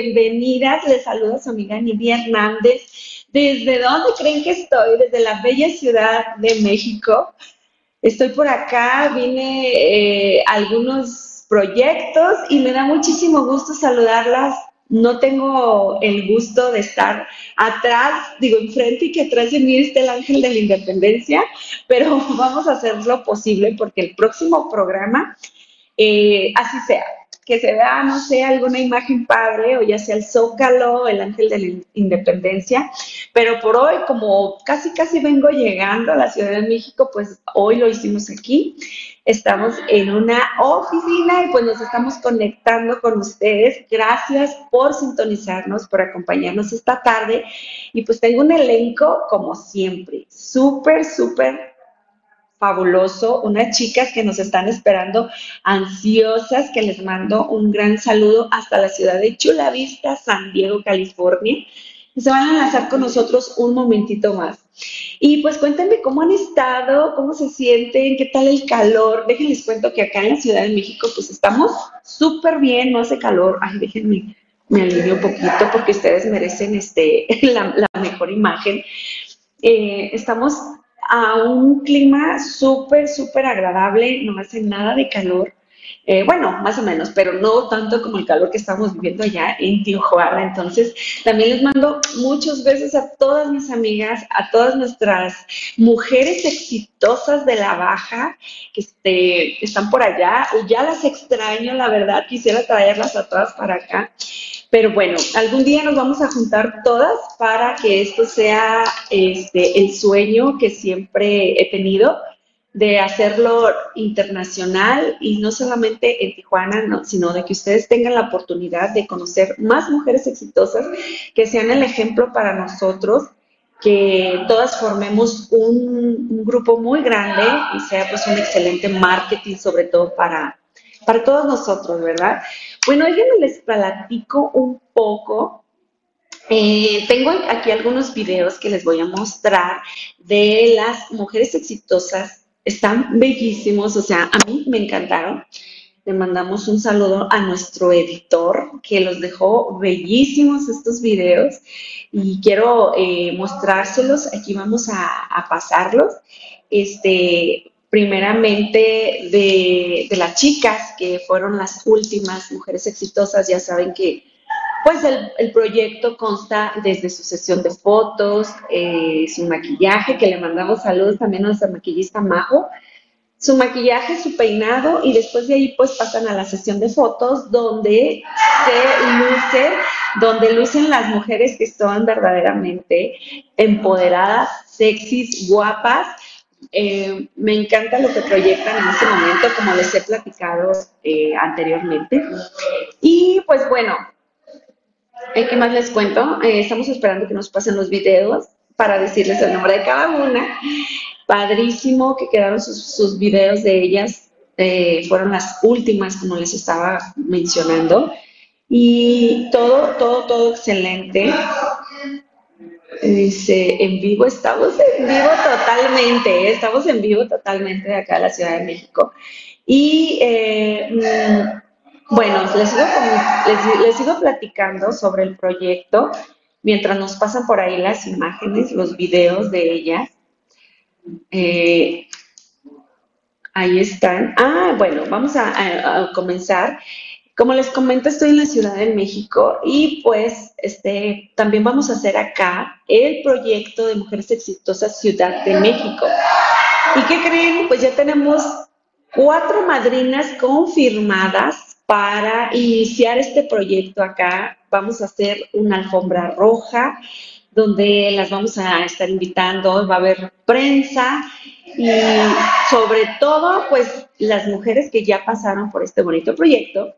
Bienvenidas. Les saluda su amiga Nidia Hernández. ¿Desde dónde creen que estoy? Desde la bella ciudad de México. Estoy por acá, vine eh, a algunos proyectos y me da muchísimo gusto saludarlas. No tengo el gusto de estar atrás, digo enfrente y que atrás de mí esté el ángel de la independencia, pero vamos a hacer lo posible porque el próximo programa eh, así sea, que se vea, no sé, alguna imagen padre, o ya sea el Zócalo, el Ángel de la Independencia, pero por hoy, como casi, casi vengo llegando a la Ciudad de México, pues hoy lo hicimos aquí. Estamos en una oficina y pues nos estamos conectando con ustedes. Gracias por sintonizarnos, por acompañarnos esta tarde. Y pues tengo un elenco, como siempre, súper, súper fabuloso, unas chicas que nos están esperando ansiosas, que les mando un gran saludo hasta la ciudad de Chula Vista, San Diego, California. Se van a lanzar con nosotros un momentito más. Y pues cuéntenme cómo han estado, cómo se sienten, qué tal el calor. Déjenles cuento que acá en la Ciudad de México pues estamos súper bien, no hace calor. Ay, déjenme, me alivio un poquito porque ustedes merecen este, la, mejor imagen. Eh, estamos a un clima súper, súper agradable, no hace nada de calor. Eh, bueno, más o menos, pero no tanto como el calor que estamos viviendo allá en Tijuana. Entonces, también les mando muchos besos a todas mis amigas, a todas nuestras mujeres exitosas de la baja que este, están por allá. Ya las extraño, la verdad, quisiera traerlas a todas para acá. Pero bueno, algún día nos vamos a juntar todas para que esto sea este, el sueño que siempre he tenido de hacerlo internacional y no solamente en Tijuana, sino de que ustedes tengan la oportunidad de conocer más mujeres exitosas que sean el ejemplo para nosotros, que todas formemos un, un grupo muy grande y sea pues un excelente marketing sobre todo para, para todos nosotros, ¿verdad? Bueno, yo les platico un poco. Eh, tengo aquí algunos videos que les voy a mostrar de las mujeres exitosas. Están bellísimos, o sea, a mí me encantaron. Le mandamos un saludo a nuestro editor que los dejó bellísimos estos videos y quiero eh, mostrárselos. Aquí vamos a pasarlos. Este, primeramente de, las chicas, que fueron las últimas mujeres exitosas, ya saben que pues el, proyecto consta desde su sesión de fotos, eh, su maquillaje, que le mandamos saludos también a nuestra maquillista Majo, su maquillaje, su peinado y después de ahí pues pasan a la sesión de fotos donde se lucen, donde lucen las mujeres que son verdaderamente empoderadas, sexys, guapas eh, me encanta lo que proyectan en este momento, como les he platicado eh, anteriormente. Y pues bueno, eh, ¿qué más les cuento? estamos esperando que nos pasen los videos para decirles el nombre de cada una. Padrísimo que quedaron sus, sus videos de ellas. fueron las últimas, como les estaba mencionando. Y todo, todo, todo excelente. Dice, en vivo, estamos en vivo totalmente, estamos en vivo totalmente de acá de la Ciudad de México. Y eh, mm, bueno, les sigo, les sigo platicando sobre el proyecto. mientras nos pasan por ahí las imágenes, los videos de ellas. Eh, ahí están. Ah, bueno, vamos a, comenzar. Como les comento, estoy en la Ciudad de México y pues este, también vamos a hacer acá el proyecto de Mujeres Exitosas Ciudad de México. ¿Y qué creen? Pues ya tenemos cuatro madrinas confirmadas para iniciar este proyecto acá. Vamos a hacer una alfombra roja donde las vamos a estar invitando, va a haber prensa y sobre todo, pues las mujeres que ya pasaron por este bonito proyecto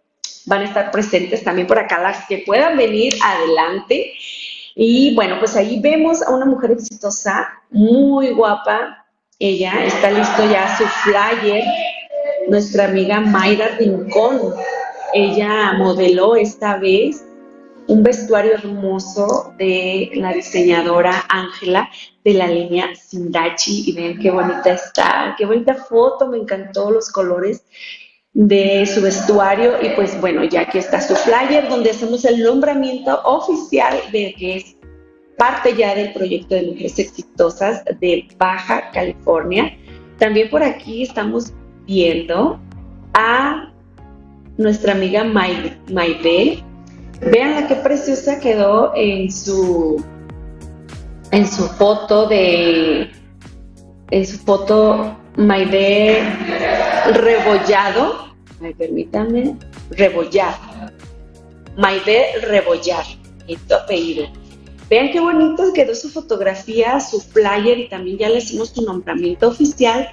van a estar presentes también por acá, las que puedan venir adelante. Y bueno, pues ahí vemos a una mujer exitosa, muy guapa. Ella está listo ya su flyer nuestra amiga Mayra Rincón. Ella modeló esta vez un vestuario hermoso de la diseñadora Ángela de la línea Sindachi. Y ven qué bonita está, qué bonita foto, me encantó los colores de su vestuario. Y pues bueno, ya aquí está su flyer donde hacemos el nombramiento oficial de que es parte ya del proyecto de mujeres exitosas de Baja California. También por aquí estamos viendo a nuestra amiga Maide. Vean la que preciosa quedó en su en su foto de en su foto Maide rebollado. Ay, permítanme, rebollar. Maide rebollar, tu apellido. Vean qué bonito quedó su fotografía, su flyer y también ya le hicimos su nombramiento oficial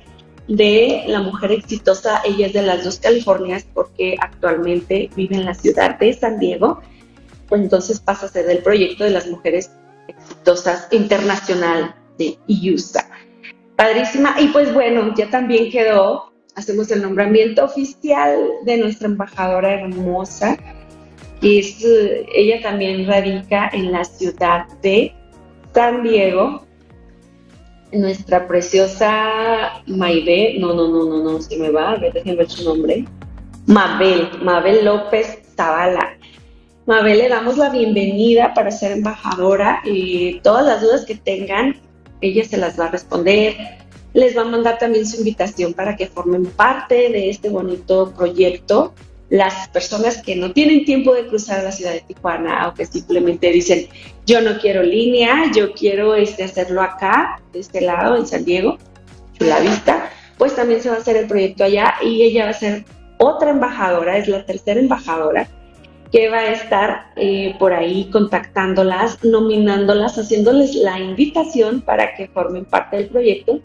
de la mujer exitosa. Ella es de las dos Californias porque actualmente vive en la ciudad de San Diego. Pues entonces pasa a ser del proyecto de las mujeres exitosas internacional de IUSA. Padrísima. Y pues bueno, ya también quedó, hacemos el nombramiento oficial de nuestra embajadora hermosa, que es, ella también radica en la ciudad de San Diego nuestra preciosa Maide, no, no, no, no, no, se me va, a ver, déjenme ver su nombre, Mabel, Mabel López Zavala. Mabel, le damos la bienvenida para ser embajadora y todas las dudas que tengan, ella se las va a responder. Les va a mandar también su invitación para que formen parte de este bonito proyecto las personas que no tienen tiempo de cruzar la ciudad de Tijuana o que simplemente dicen, yo no quiero línea, yo quiero este, hacerlo acá, de este lado, en San Diego, la vista, pues también se va a hacer el proyecto allá y ella va a ser otra embajadora, es la tercera embajadora que va a estar eh, por ahí contactándolas, nominándolas, haciéndoles la invitación para que formen parte del proyecto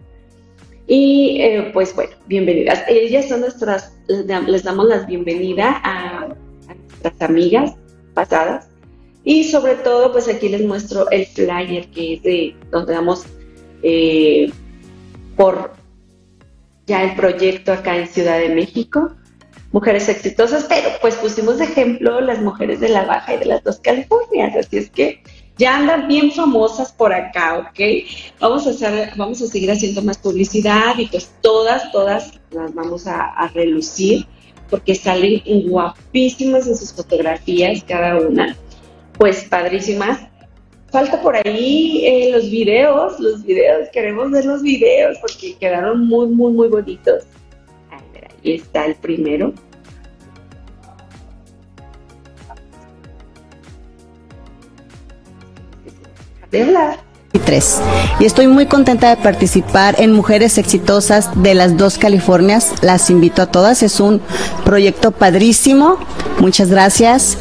y eh, pues bueno, bienvenidas. Ellas son nuestras, les damos la bienvenida a, nuestras amigas pasadas. Y sobre todo, pues aquí les muestro el flyer que es de donde damos eh, por ya el proyecto acá en Ciudad de México. Mujeres exitosas, pero pues pusimos ejemplo las mujeres de la Baja y de las dos Californias. Así es que ya andan bien famosas por acá, ¿ok? Vamos a, hacer, vamos a seguir haciendo más publicidad y pues todas, todas las vamos a, relucir porque salen guapísimas en sus fotografías cada una, pues padrísimas. Falta por ahí eh, los videos, los videos, queremos ver los videos porque quedaron muy, muy, muy bonitos. Ahí está el primero. Y estoy muy contenta de participar en Mujeres Exitosas de las dos Californias. Las invito a todas. Es un proyecto padrísimo. Muchas gracias.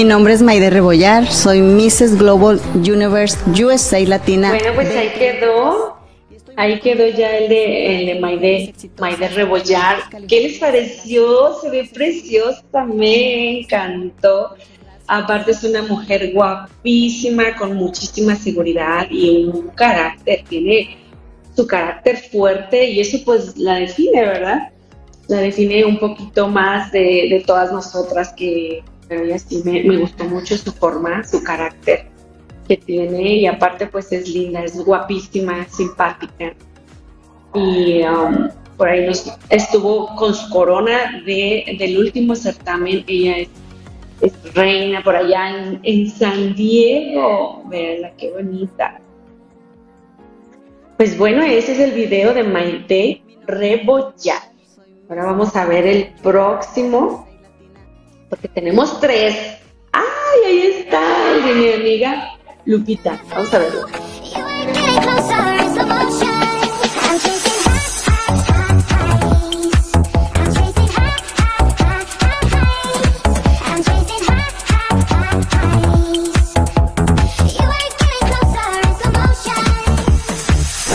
Mi nombre es Maide Rebollar, soy Mrs. Global Universe USA Latina. Bueno, pues ahí quedó Ahí quedó ya el de, el de Maide, Maide Rebollar. ¿Qué les pareció? Se ve preciosa, me encantó. Aparte es una mujer guapísima, con muchísima seguridad y un carácter, tiene su carácter fuerte y eso pues la define, ¿verdad? La define un poquito más de, todas nosotras que ella sí me, gustó mucho su forma, su carácter que tiene y aparte pues es linda, es guapísima, simpática. Y um, por ahí nos estuvo con su corona de, del último certamen, ella es, reina por allá en, San Diego, veanla qué bonita. Pues bueno, ese es el video de Maite Rebollar. Ahora vamos a ver el próximo, porque tenemos tres. ¡Ay, ahí está de mi amiga Lupita. Vamos a verlo.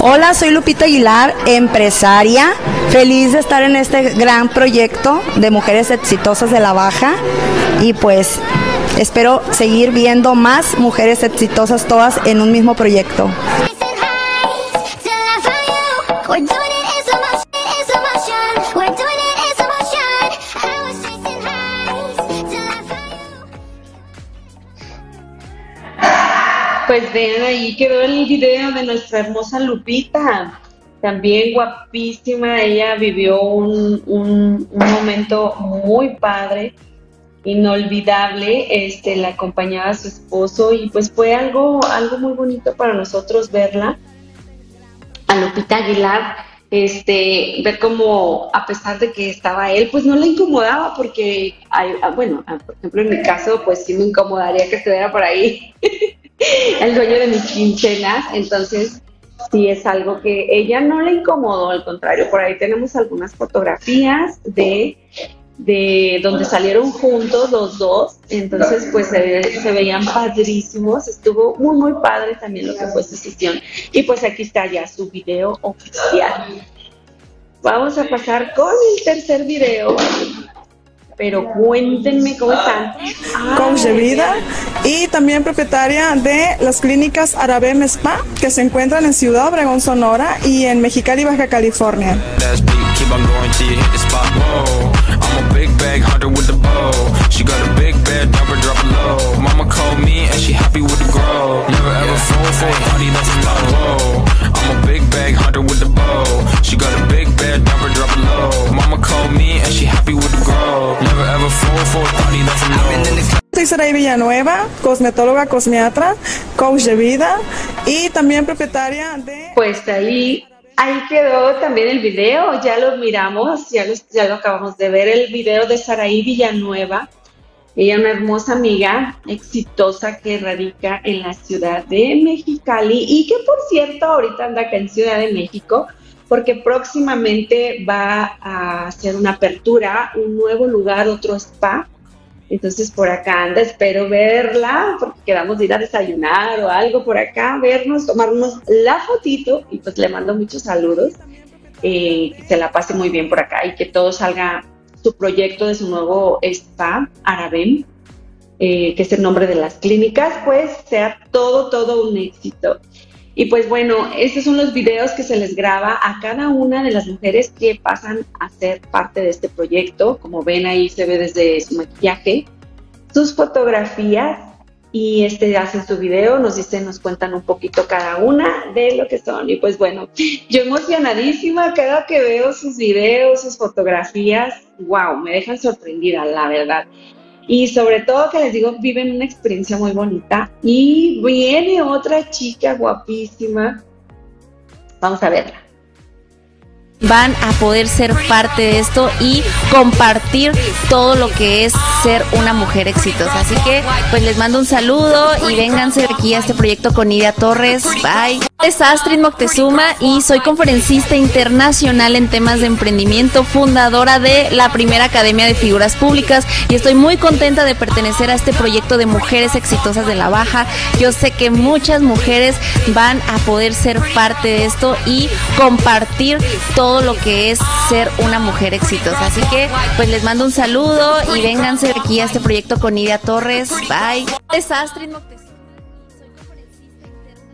Hola, soy Lupita Aguilar, empresaria, feliz de estar en este gran proyecto de mujeres exitosas de la Baja y pues Espero seguir viendo más mujeres exitosas todas en un mismo proyecto. Pues vean ahí quedó el video de nuestra hermosa Lupita, también guapísima, ella vivió un, un momento muy padre inolvidable, este, la acompañaba a su esposo y pues fue algo, algo muy bonito para nosotros verla, a Lupita Aguilar, este, ver cómo a pesar de que estaba él, pues no le incomodaba porque, hay, ah, bueno, ah, por ejemplo en mi caso, pues sí me incomodaría que estuviera por ahí el dueño de mis quincenas, entonces sí es algo que ella no le incomodó, al contrario, por ahí tenemos algunas fotografías de de donde salieron juntos los dos, entonces pues se, veían padrísimos, estuvo muy muy padre también lo que fue su sesión y pues aquí está ya su video oficial. Vamos a pasar con el tercer video, pero cuéntenme cómo están. Coach de vida y también propietaria de las clínicas Arabem Spa que se encuentran en Ciudad Obregón, Sonora y en Mexicali, Baja California. Bag hunter with the bow. She got a big bed, drop it low. Mama called me and she happy with the grow. Never ever fall for a. Soy Saray Villanueva, cosmetóloga, cosmiatra, coach de vida y también propietaria de... Pues ahí Ahí quedó también el video, ya lo miramos, ya lo, ya lo acabamos de ver, el video de Saraí Villanueva. Ella una hermosa amiga, exitosa, que radica en la ciudad de Mexicali y que por cierto ahorita anda acá en Ciudad de México porque próximamente va a hacer una apertura, un nuevo lugar, otro spa entonces por acá anda, espero verla, porque quedamos de ir a desayunar o algo por acá, vernos, tomarnos la fotito y pues le mando muchos saludos. Eh, que se la pase muy bien por acá y que todo salga su proyecto de su nuevo spa, Arabem, eh, que es el nombre de las clínicas, pues sea todo, todo un éxito. Y pues bueno, estos son los videos que se les graba a cada una de las mujeres que pasan a ser parte de este proyecto. Como ven ahí se ve desde su maquillaje, sus fotografías y este hacen su video, nos dicen, nos cuentan un poquito cada una de lo que son. Y pues bueno, yo emocionadísima cada que veo sus videos, sus fotografías, wow, me dejan sorprendida, la verdad. Y sobre todo que les digo, viven una experiencia muy bonita. Y viene otra chica guapísima. Vamos a verla. Van a poder ser parte de esto y compartir todo lo que es ser una mujer exitosa. Así que pues les mando un saludo y vénganse aquí a este proyecto con Nidia Torres. Bye. Es Astrid Moctezuma y soy conferencista internacional en temas de emprendimiento, fundadora de la primera Academia de Figuras Públicas y estoy muy contenta de pertenecer a este proyecto de mujeres exitosas de la Baja. Yo sé que muchas mujeres van a poder ser parte de esto y compartir todo lo que es ser una mujer exitosa. Así que pues les mando un saludo y vénganse aquí a este proyecto con Nidia Torres. Bye. Moctezuma.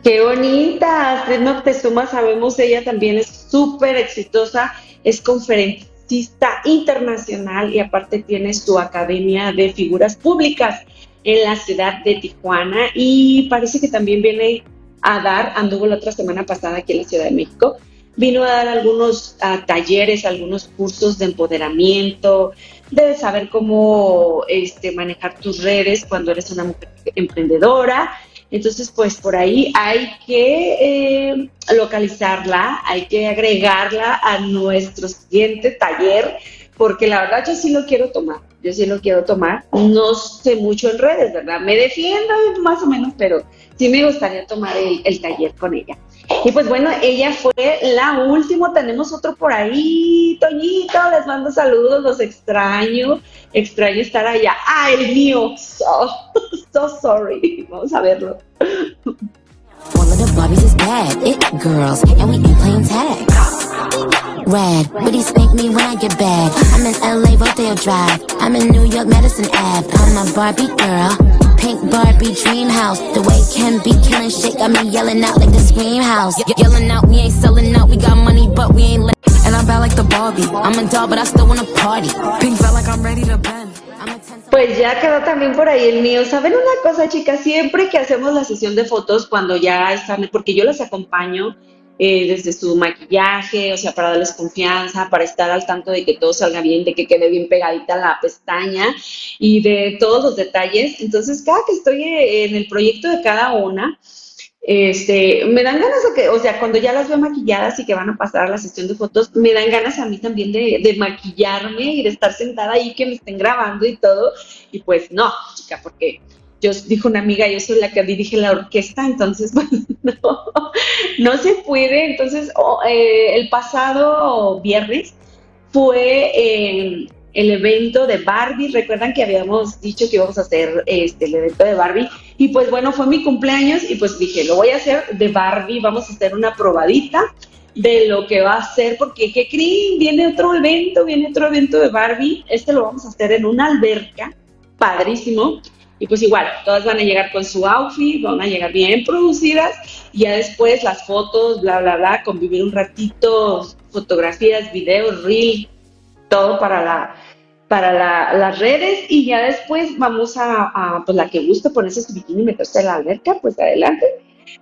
Qué bonita, Astrid Moctezuma, sabemos ella también es súper exitosa, es conferencista internacional y aparte tiene su academia de figuras públicas en la ciudad de Tijuana y parece que también viene a dar, anduvo la otra semana pasada aquí en la Ciudad de México, vino a dar algunos talleres, algunos cursos de empoderamiento, de saber cómo este, manejar tus redes cuando eres una mujer emprendedora entonces, pues por ahí hay que eh, localizarla, hay que agregarla a nuestro siguiente taller, porque la verdad yo sí lo quiero tomar, yo sí lo quiero tomar. No sé mucho en redes, ¿verdad? Me defiendo más o menos, pero sí me gustaría tomar el taller con ella. Y pues bueno, ella fue la última. Tenemos otro por ahí, Toñito. Les mando saludos, los extraño. Extraño estar allá. El mío. So, so sorry. Vamos a verlo. Of the Barbies is bad, it girls, and we ain't playing tag. Red, but he spank me when I get back. I'm in LA, Rodeo Drive. I'm in New York, Madison Ave. I'm a Barbie girl. pink Barbie dream house. The way Ken be killing shit got me yelling out like the scream house. Ye yelling out, we ain't selling out, we got money, but we ain't. And I'm bad like the Barbie. I'm a doll, but I still wanna party. Pink felt like I'm ready to bend. Pues ya quedó también por ahí el mío. ¿Saben una cosa, chicas? Siempre que hacemos la sesión de fotos, cuando ya están, porque yo las acompaño, eh, desde su maquillaje, o sea, para darles confianza, para estar al tanto de que todo salga bien, de que quede bien pegadita la pestaña y de todos los detalles. Entonces, cada que estoy eh, en el proyecto de cada una, este, me dan ganas de que, o sea, cuando ya las veo maquilladas y que van a pasar a la sesión de fotos, me dan ganas a mí también de, maquillarme y de estar sentada ahí, que me estén grabando y todo. Y pues no, chica, porque yo dijo una amiga, yo soy la que dirige la orquesta, entonces pues, no, no se puede. Entonces, oh, eh, el pasado viernes fue eh, el evento de Barbie. Recuerdan que habíamos dicho que íbamos a hacer este, el evento de Barbie. Y pues bueno, fue mi cumpleaños y pues dije, lo voy a hacer de Barbie, vamos a hacer una probadita de lo que va a ser, porque ¿qué creen? Viene otro evento, viene otro evento de Barbie. Este lo vamos a hacer en una alberca, padrísimo. Y pues igual, todas van a llegar con su outfit, van a llegar bien producidas y ya después las fotos, bla, bla, bla, convivir un ratito, fotografías, videos, reel, todo para la para las redes y ya después vamos a, pues la que guste ponerse su bikini y meterse en la alberca, pues adelante,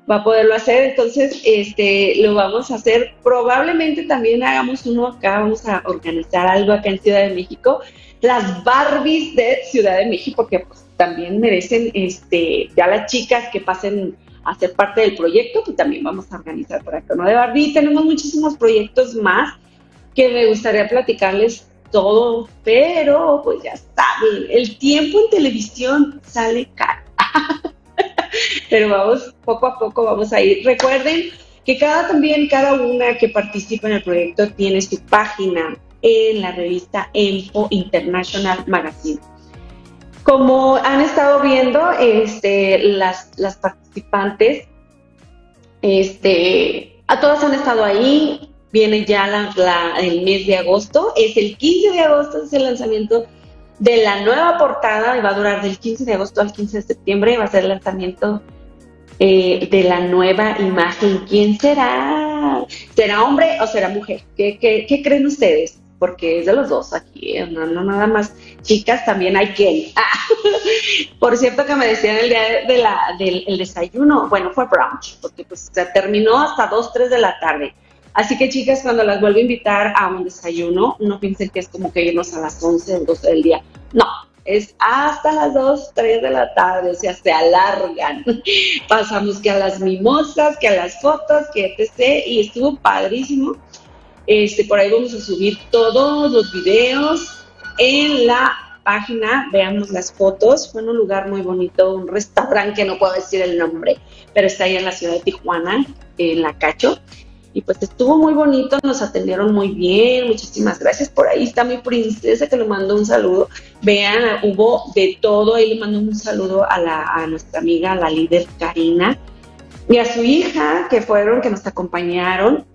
va a poderlo hacer. Entonces, este, lo vamos a hacer. Probablemente también hagamos uno acá, vamos a organizar algo acá en Ciudad de México, las Barbies de Ciudad de México, que pues también merecen este, ya las chicas que pasen a ser parte del proyecto, que también vamos a organizar para acá, ¿no? De Barbie tenemos muchísimos proyectos más que me gustaría platicarles todo, pero pues ya saben, el tiempo en televisión sale caro. pero vamos, poco a poco vamos a ir. Recuerden que cada también, cada una que participa en el proyecto tiene su página en la revista Empo International Magazine. Como han estado viendo, este, las, las participantes, este, a todas han estado ahí, viene ya la, el mes de agosto, es el 15 de agosto, es el lanzamiento de la nueva portada y va a durar del 15 de agosto al 15 de septiembre, va a ser el lanzamiento eh, de la nueva imagen. ¿Quién será? ¿Será hombre o será mujer? ¿Qué, qué creen ustedes? porque es de los dos aquí, ¿eh? no, no nada más chicas, también hay que por cierto que me decían el día de del desayuno, bueno, fue brunch, porque pues se terminó hasta 2, 3 de la tarde. Así que chicas, cuando las vuelvo a invitar a un desayuno, no piensen que es como que irnos a las 11 o 12 del día. No, es hasta las 2, 3 de la tarde, o sea, se alargan. Pasamos que a las mimosas, que a las fotos, que etc. Y estuvo padrísimo Este, por ahí vamos a subir todos los videos en la página, veamos las fotos. Fue en un lugar muy bonito, un restaurante que no puedo decir el nombre, pero está ahí en la ciudad de Tijuana, en la Cacho. Y pues estuvo muy bonito, nos atendieron muy bien, muchísimas gracias. Por ahí está mi princesa que le mandó un saludo. Vean, hubo de todo, ahí le mandó un saludo a, a nuestra amiga, la líder Karina, y a su hija, que fueron, que nos acompañaron.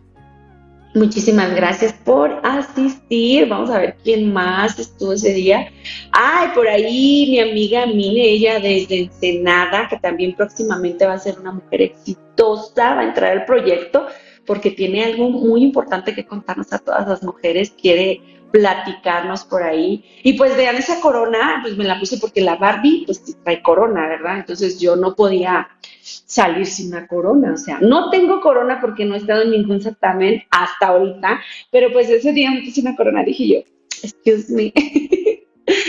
Muchísimas gracias por asistir. Vamos a ver quién más estuvo ese día. Ay, por ahí mi amiga Mine, ella desde Ensenada, que también próximamente va a ser una mujer exitosa, va a entrar al proyecto porque tiene algo muy importante que contarnos a todas las mujeres. Quiere platicarnos por ahí. Y pues vean esa corona, pues me la puse porque la Barbie pues trae corona, ¿verdad? Entonces yo no podía salir sin una corona, o sea, no tengo corona porque no he estado en ningún certamen hasta ahorita, pero pues ese día me puse una corona, dije yo, excuse me.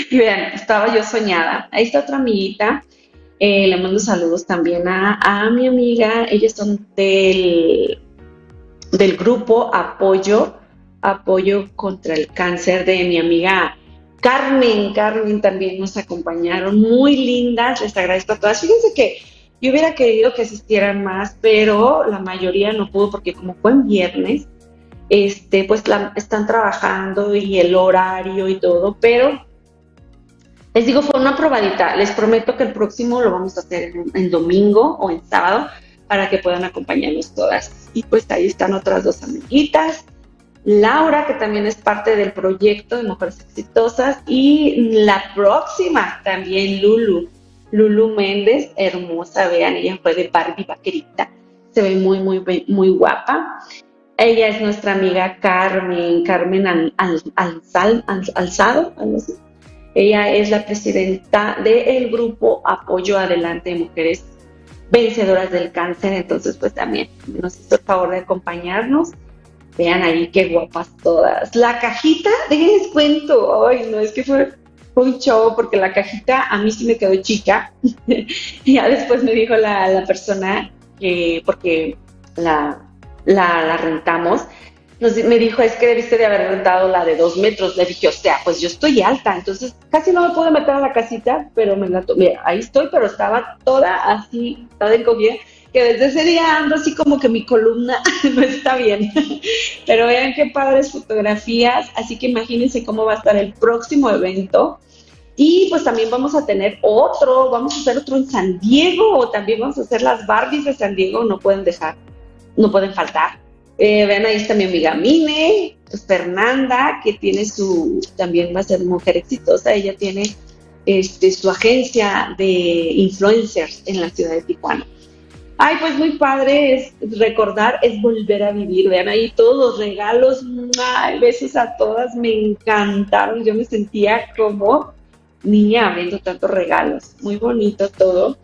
y vean, estaba yo soñada. Ahí está otra amiguita. Eh, le mando saludos también a, a mi amiga. Ellos son del, del grupo Apoyo apoyo contra el cáncer de mi amiga Carmen. Carmen también nos acompañaron, muy lindas, les agradezco a todas. Fíjense que yo hubiera querido que asistieran más, pero la mayoría no pudo porque como fue en viernes, este, pues están trabajando y el horario y todo, pero les digo, fue una probadita. Les prometo que el próximo lo vamos a hacer en domingo o en sábado para que puedan acompañarnos todas. Y pues ahí están otras dos amiguitas. Laura, que también es parte del proyecto de Mujeres Exitosas, y la próxima también Lulu, Lulu Méndez, hermosa, vean, ella fue de Barbie Vaquerita, se ve muy, muy, muy guapa. Ella es nuestra amiga Carmen, Carmen Alzado, Ella es la presidenta del grupo Apoyo Adelante de Mujeres Vencedoras del Cáncer, entonces pues también nos hizo el favor de acompañarnos Vean ahí qué guapas todas. La cajita, déjenles cuento. Ay, no, es que fue, un show porque la cajita a mí sí me quedó chica. ya después me dijo la, persona que, porque la, la, rentamos, me dijo, es que debiste de haber rentado la de dos metros. Le dije, o sea, pues yo estoy alta, entonces casi no me pude meter a la casita, pero me la tomé. Ahí estoy, pero estaba toda así, toda encogida que desde ese día ando así como que mi columna no está bien. Pero vean qué padres fotografías, así que imagínense cómo va a estar el próximo evento. Y pues también vamos a tener otro, vamos a hacer otro en San Diego, o también vamos a hacer las Barbies de San Diego, no pueden dejar, no pueden faltar. Eh, vean, ahí está mi amiga Mine, Fernanda, que tiene su, también va a ser mujer exitosa, ella tiene este, su agencia de influencers en la ciudad de Tijuana. Ay, pues muy padre es recordar, es volver a vivir. Vean ahí todos los regalos. Ay, besos a todas, me encantaron. Yo me sentía como niña viendo tantos regalos. Muy bonito todo.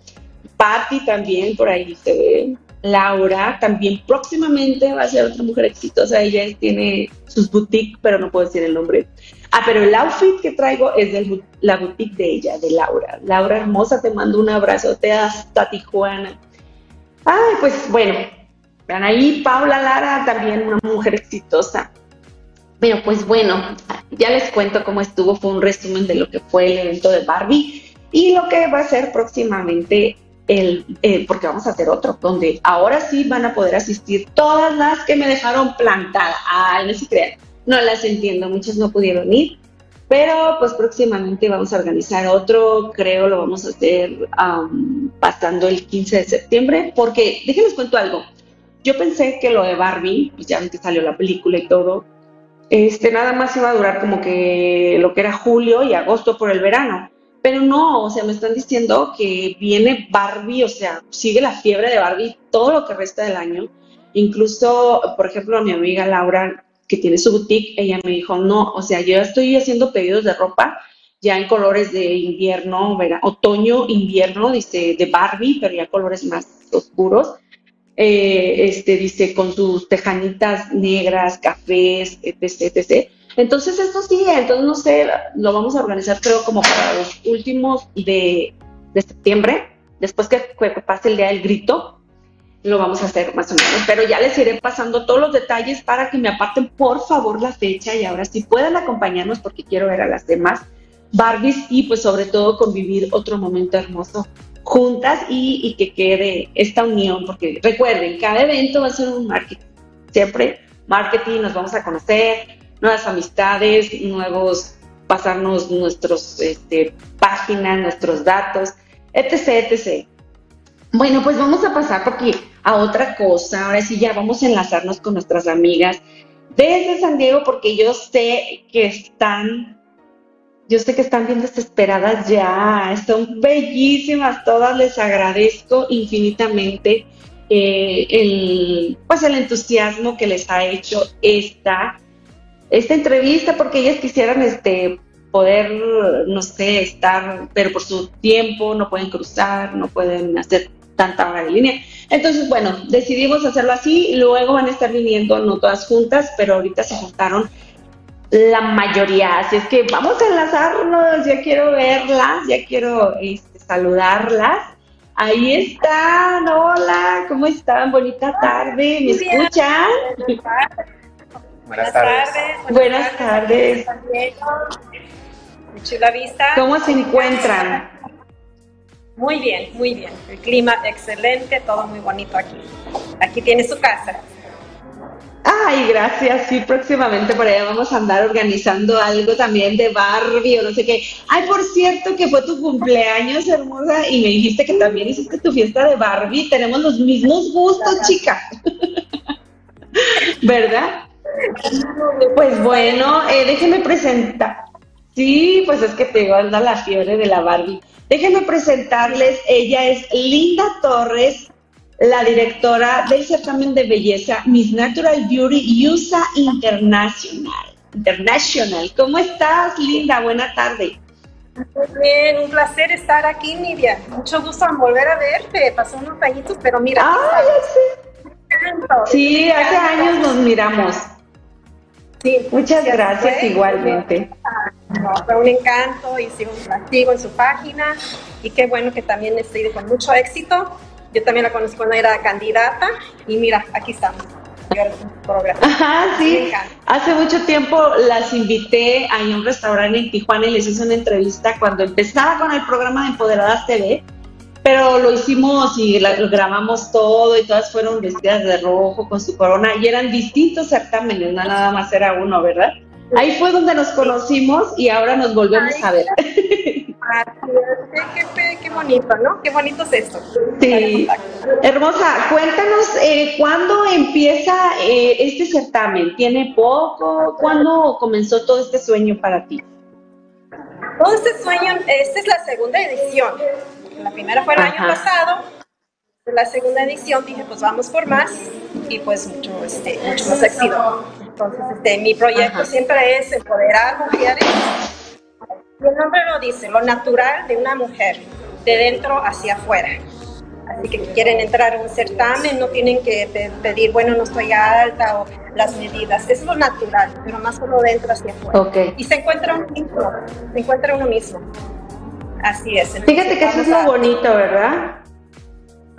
Patti también, por ahí se ve. Laura también próximamente va a ser otra mujer exitosa. Ella tiene sus boutiques, pero no puedo decir el nombre. Ah, pero el outfit que traigo es de la boutique de ella, de Laura. Laura hermosa, te mando un abrazote hasta Tijuana. Ay, pues bueno, vean ahí Paula Lara, también una mujer exitosa. Pero pues bueno, ya les cuento cómo estuvo, fue un resumen de lo que fue el evento de Barbie y lo que va a ser próximamente el, porque vamos a hacer otro, donde ahora sí van a poder asistir todas las que me dejaron plantada. Ay, no se crean, no las entiendo, muchas no pudieron ir, pero pues próximamente vamos a organizar otro, creo lo vamos a hacer pasando el 15 de septiembre, porque déjenles cuento algo. Yo pensé que lo de Barbie, pues ya que salió la película y todo, este nada más iba a durar como que lo que era julio y agosto por el verano. Pero no, o sea, me están diciendo que viene Barbie, o sea, sigue la fiebre de Barbie todo lo que resta del año. Incluso, por ejemplo, mi amiga Laura que tiene su boutique, ella me dijo, no, o sea, yo estoy haciendo pedidos de ropa ya en colores de invierno, otoño, invierno, dice, de Barbie, pero ya colores más oscuros. Eh, este, dice, con sus tejanitas negras, cafés, etc, etc. Entonces, esto sí, entonces no sé, lo vamos a organizar creo como para los últimos de, de septiembre, después que, pase el día del grito, lo vamos a hacer más o menos, pero ya les iré pasando todos los detalles para que me aparten por favor la fecha y ahora sí puedan acompañarnos porque quiero ver a las demás Barbies y pues sobre todo convivir otro momento hermoso juntas y que quede esta unión, porque recuerden, cada evento va a ser un marketing, siempre marketing, nos vamos a conocer, nuevas amistades, nuevos, pasarnos nuestros este, páginas, nuestros datos, etc, etc. Bueno, pues vamos a pasar porque a otra cosa, ahora sí ya vamos a enlazarnos con nuestras amigas desde San Diego porque yo sé que están yo sé que están bien desesperadas ya, son bellísimas todas, les agradezco infinitamente eh, el, pues el entusiasmo que les ha hecho esta, esta entrevista, porque ellas quisieran este, poder, no sé, estar, pero por su tiempo no pueden cruzar, no pueden hacer tanta hora de línea. Entonces, bueno, decidimos hacerlo así, luego van a estar viniendo, no todas juntas, pero ahorita se juntaron la mayoría, así es que vamos a enlazarnos, ya quiero verlas, ya quiero este, saludarlas. Ahí están, hola, ¿cómo están? Bonita tarde, ¿me escuchan? Buenas tardes. Buenas tardes. Chula vista. ¿Cómo se encuentran? Muy bien, muy bien. El clima excelente, todo muy bonito aquí. Aquí tiene su casa. Ay, gracias. Sí, próximamente por allá vamos a andar organizando algo también de Barbie o no sé qué. Ay, por cierto, que fue tu cumpleaños, hermosa, y me dijiste que también hiciste tu fiesta de Barbie. Tenemos los mismos gustos, chica. ¿Verdad? Pues bueno, eh, déjeme presentar. Sí, pues es que te anda la fiebre de la Barbie. Déjenme presentarles, ella es Linda Torres, la directora del certamen de belleza Miss Natural Beauty USA International. International. ¿Cómo estás, Linda? Buena tarde. Muy bien, un placer estar aquí, Nidia. Mucho gusto en volver a verte. Pasó unos añitos, pero mira. Ah, sí. Sí, hace años nos miramos. Sí, Muchas gracias igualmente. No, fue un encanto y sigo, sigo en su página y qué bueno que también estoy con mucho éxito yo también la conozco cuando era candidata y mira, aquí estamos. Ajá, sí. Hace mucho tiempo las invité a un restaurante en Tijuana y les hice una entrevista cuando empezaba con el programa de Empoderadas TV, pero lo hicimos y lo grabamos todo y todas fueron vestidas de rojo con su corona y eran distintos certámenes, no nada más era uno, ¿verdad? Ahí fue donde nos conocimos y ahora nos volvemos a ver. Qué, qué, bonito, ¿no? Qué bonito es esto. Sí. Hermosa, cuéntanos, eh, ¿cuándo empieza eh, este certamen? ¿Tiene poco? ¿Cuándo comenzó todo este sueño para ti? Todo este sueño, esta es la segunda edición. La primera fue el año pasado. La segunda edición dije, pues vamos por más y pues mucho, este, mucho más éxito. Entonces, este, mi proyecto siempre es empoderar mujeres el nombre lo dice, lo natural de una mujer, de dentro hacia afuera. Así que quieren entrar a un certamen, no tienen que pedir, bueno, no estoy alta o las medidas. Es lo natural, pero más como dentro hacia afuera. Y se encuentra uno mismo, se encuentra uno mismo. Así es. Fíjate que eso es lo bonito, ¿verdad?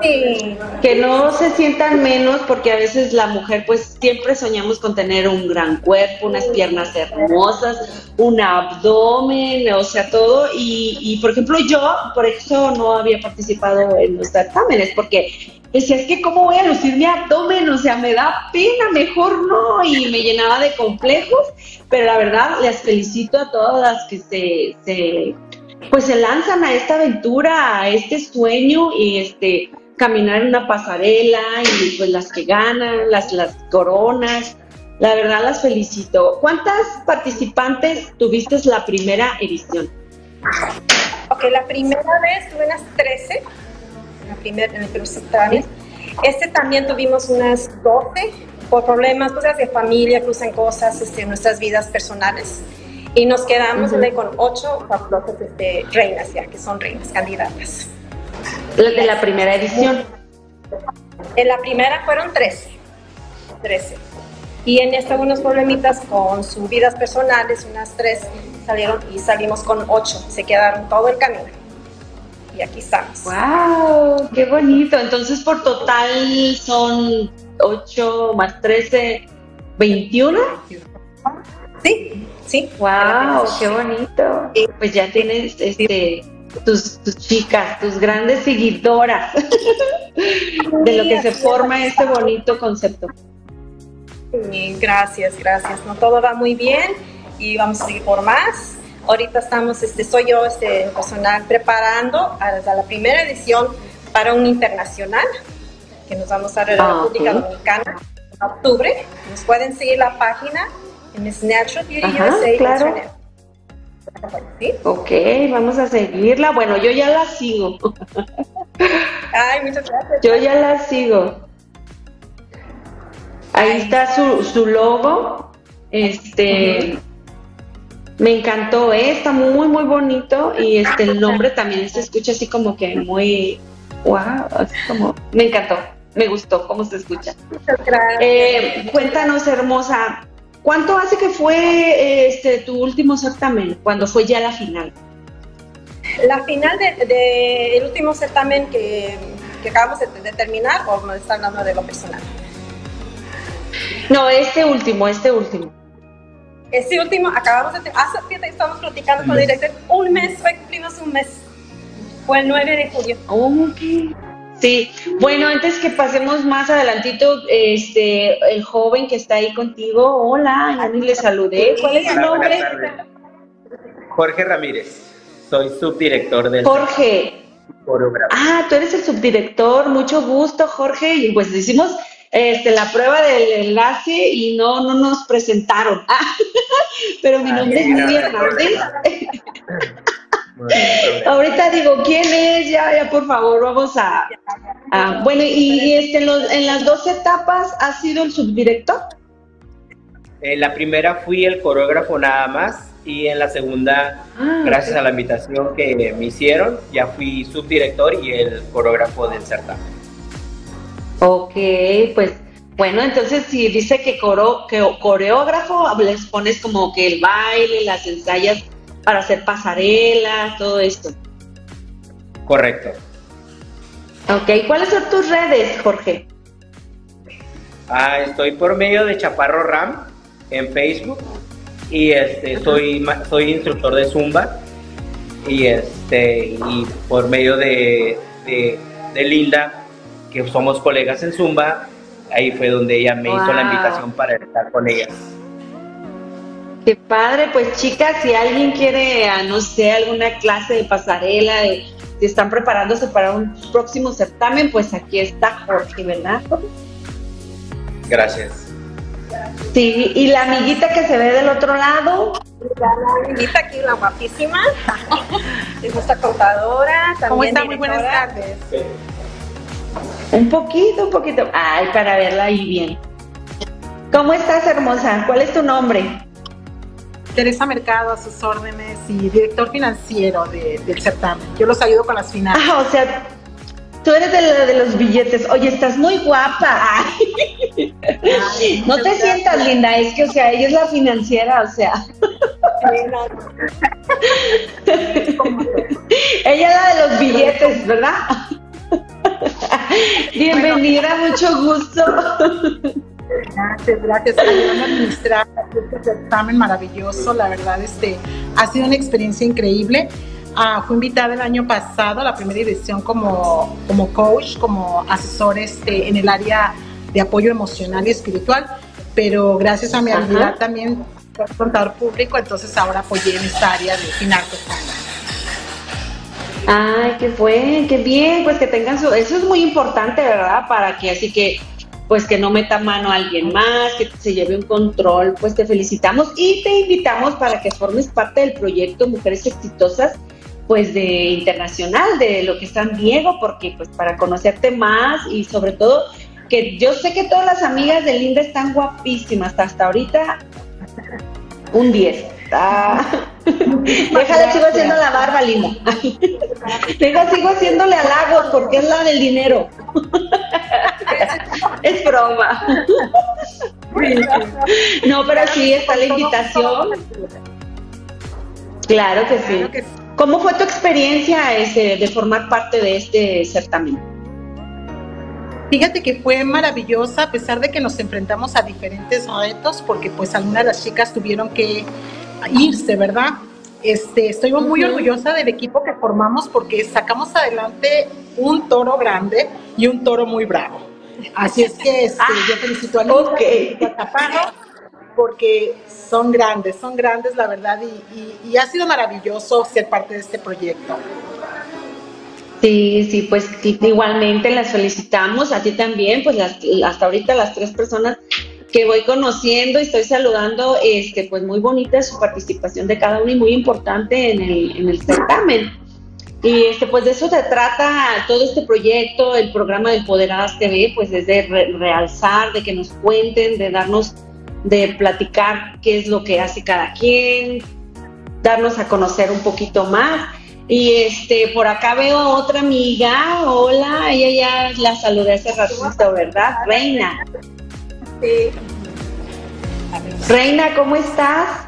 Que no se sientan menos porque a veces la mujer pues siempre soñamos con tener un gran cuerpo, unas piernas hermosas, un abdomen, o sea, todo. Y, por ejemplo yo por eso no había participado en los certámenes porque decía, es que cómo voy a lucir mi abdomen, o sea, me da pena, mejor no, y me llenaba de complejos, pero la verdad les felicito a todas las que se, se pues se lanzan a esta aventura, a este sueño y este caminar en una pasarela y pues las que ganan, las, las coronas. La verdad las felicito. ¿Cuántas participantes tuviste la primera edición? Ok, la primera vez tuve unas 13, la primera, en el primer Este también tuvimos unas 12 por problemas pues, de familia, cruzan cosas este, nuestras vidas personales. Y nos quedamos con ocho este, reinas ya, que son reinas candidatas. De la primera edición. En la primera fueron 13. 13. Y en esta unos problemitas con sus vidas personales, unas tres salieron y salimos con ocho. Se quedaron todo el camino. y aquí estamos. ¡Wow! ¡Qué bonito! Entonces, por total son 8 más 13, 21. Sí, sí. ¡Wow! ¡Qué bonito! Pues ya tienes este tus, tus chicas, tus grandes seguidoras de lo que se forma este bonito concepto. Sí, gracias, gracias. No todo va muy bien y vamos a seguir por más. Ahorita estamos, este, soy yo, este, personal, preparando a, la primera edición para un internacional que nos vamos a dar en la Ah, República. Dominicana en octubre. Nos pueden seguir la página Miss Natural Beauty Ajá, USA claro. Internet. ¿Sí? Ok, vamos a seguirla. Bueno, yo ya la sigo. Ay, muchas gracias. Yo ya la sigo. Ahí está su, su logo. Este. Me encantó, ¿eh? está muy, muy bonito. Y este el nombre también se escucha así como que muy. ¡Wow! Así como. Me encantó, me gustó cómo se escucha. Muchas gracias. Eh, cuéntanos, hermosa, ¿cuánto hace que fue este tu último certamen? Cuando fue ya la final. La final del de, el último certamen que, que acabamos de, de terminar, o me está hablando de lo personal. No, este último, este último. Este último, acabamos de, hace, fíjate, estamos platicando con el director, un mes, fue cumplimos un mes. Fue el 9 de julio. Ok. Sí, bueno, antes que pasemos más adelantito, este, el joven que está ahí contigo, hola, ya ni le saludé, ¿cuál es su nombre? Jorge Ramírez, soy subdirector del Jorge. Ah, tú eres el subdirector, mucho gusto, Jorge, y pues hicimos este, la prueba del enlace y no, no nos presentaron. Ah, pero mi nombre es Mili Hernández. Ahorita digo, ¿quién es? Ya, ya, por favor, vamos a... a- bueno, y este, en, los- en las dos etapas, ¿has sido el subdirector? En la primera fui el coreógrafo nada más y en la segunda, Ah, gracias a la invitación que me hicieron, ya fui subdirector y el coreógrafo del certamen. Ok, pues bueno, entonces si dice que, coro, que coreógrafo, les pones como que el baile, las ensayas para hacer pasarelas, todo esto. Correcto. Ok, ¿cuáles son tus redes, Jorge? Ah, estoy por medio de Chaparro Ram en Facebook y este soy soy instructor de Zumba y este y por medio de, de, de Linda que somos colegas en Zumba ahí fue donde ella me hizo la invitación para estar con ellas. Qué padre, pues chicas, si alguien quiere, ah, no sé, alguna clase de pasarela, de, si están preparándose para un próximo certamen, pues aquí está Jorge, ¿verdad? Gracias. Sí, y la amiguita que se ve del otro lado, La amiguita aquí, la guapísima, es nuestra contadora, también ¿Cómo está? Muy buenas tardes. un poquito, un poquito, ay, para verla ahí bien. ¿Cómo estás, hermosa? ¿Cuál es tu nombre? Teresa Mercado a sus órdenes y director financiero de- del certamen. Yo los ayudo con las finanzas. Ah, o sea, tú eres de, la- de los billetes. Oye, estás muy guapa. Ay. No te sientas linda, es que, o sea, ella es la financiera, o sea, ella es la de los billetes, ¿verdad? Bienvenida, mucho gusto. Gracias, gracias. A administrar este certamen maravilloso. La verdad, este, ha sido una experiencia increíble. Ah, fui invitada el año pasado a la primera edición como, como coach, como asesor este, en el área de apoyo emocional y espiritual, pero gracias a mi Ajá. habilidad también por contador público, entonces ahora apoyé en esta área de finanzas. Ay, qué fue, qué bien, pues que tengan su, eso es muy importante, ¿verdad? Para que así que, pues que no meta mano a alguien más, que se lleve un control, pues te felicitamos y te invitamos para que formes parte del proyecto Mujeres Exitosas, pues de internacional, de lo que es San Diego, porque pues para conocerte más y sobre todo que yo sé que todas las amigas de Linda están guapísimas, hasta ahorita un 10. Ah. Déjale, sigo haciendo la barba, Linda. Digo, sigo haciéndole halagos porque es la del dinero. es broma. No, pero sí está la invitación. Claro que sí. Claro que sí. ¿Cómo fue tu experiencia ese, de formar parte de este certamen? Fíjate que fue maravillosa a pesar de que nos enfrentamos a diferentes retos, porque pues algunas de las chicas tuvieron que irse, ¿verdad? Este, estoy muy orgullosa del equipo que formamos porque sacamos adelante un toro grande y un toro muy bravo. Así es que este, yo felicito a Luz, okay. a porque son grandes, son grandes la verdad y, ha sido maravilloso ser parte de este proyecto. Sí, sí, pues igualmente las felicitamos, a ti también, pues hasta ahorita las tres personas que voy conociendo y estoy saludando, este, pues muy bonita su participación de cada uno y muy importante en el, en el certamen. Y este, pues de eso se trata todo este proyecto, el programa de Empoderadas TV, pues es de realzar, de que nos cuenten, de darnos, de platicar qué es lo que hace cada quien, darnos a conocer un poquito más. Y este, por acá veo otra amiga, hola, ella ya la saludé hace ratito, ¿verdad? Reina. Reina, ¿cómo estás?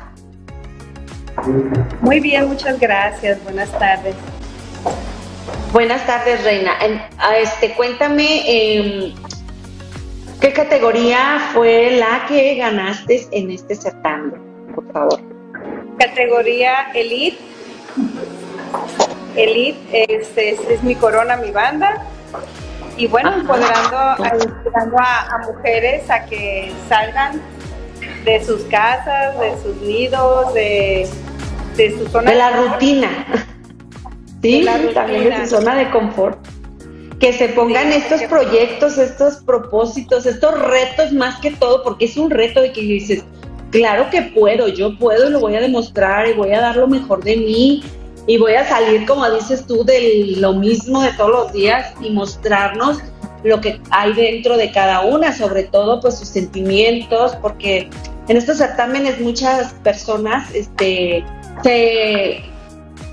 Muy bien, muchas gracias. Buenas tardes. Buenas tardes, Reina. este, cuéntame, em, ¿qué categoría fue la que ganaste en este certamen, por favor? Categoría Elite. Elite este, es mi corona, mi banda y bueno, empoderando, a, mujeres a que salgan de sus casas, de sus nidos, de, su zona de la rutina. Sí, también de su zona de confort. Que se pongan estos proyectos, estos propósitos, estos retos más que todo, porque es un reto de que dices, claro que puedo, yo puedo y lo voy a demostrar y voy a dar lo mejor de mí y voy a salir, como dices tú, de lo mismo de todos los días y mostrarnos lo que hay dentro de cada una, sobre todo pues sus sentimientos, porque en estos certámenes muchas personas este, se,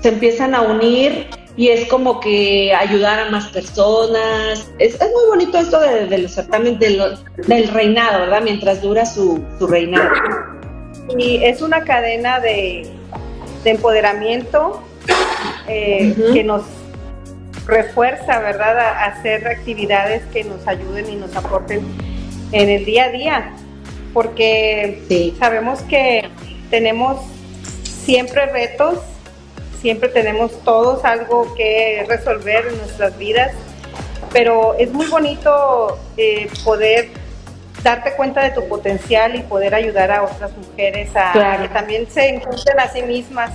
empiezan a unir y es como que ayudar a más personas. Es, muy bonito esto de, los certámenes del reinado, ¿verdad? Mientras dura su, su reinado. Y es una cadena de, de empoderamiento eh, que nos refuerza, ¿verdad?, a hacer actividades que nos ayuden y nos aporten en el día a día, porque sabemos que tenemos siempre retos, siempre tenemos todos algo que resolver en nuestras vidas, pero es muy bonito eh, poder darte cuenta de tu potencial y poder ayudar a otras mujeres a que también se encuentren a sí mismas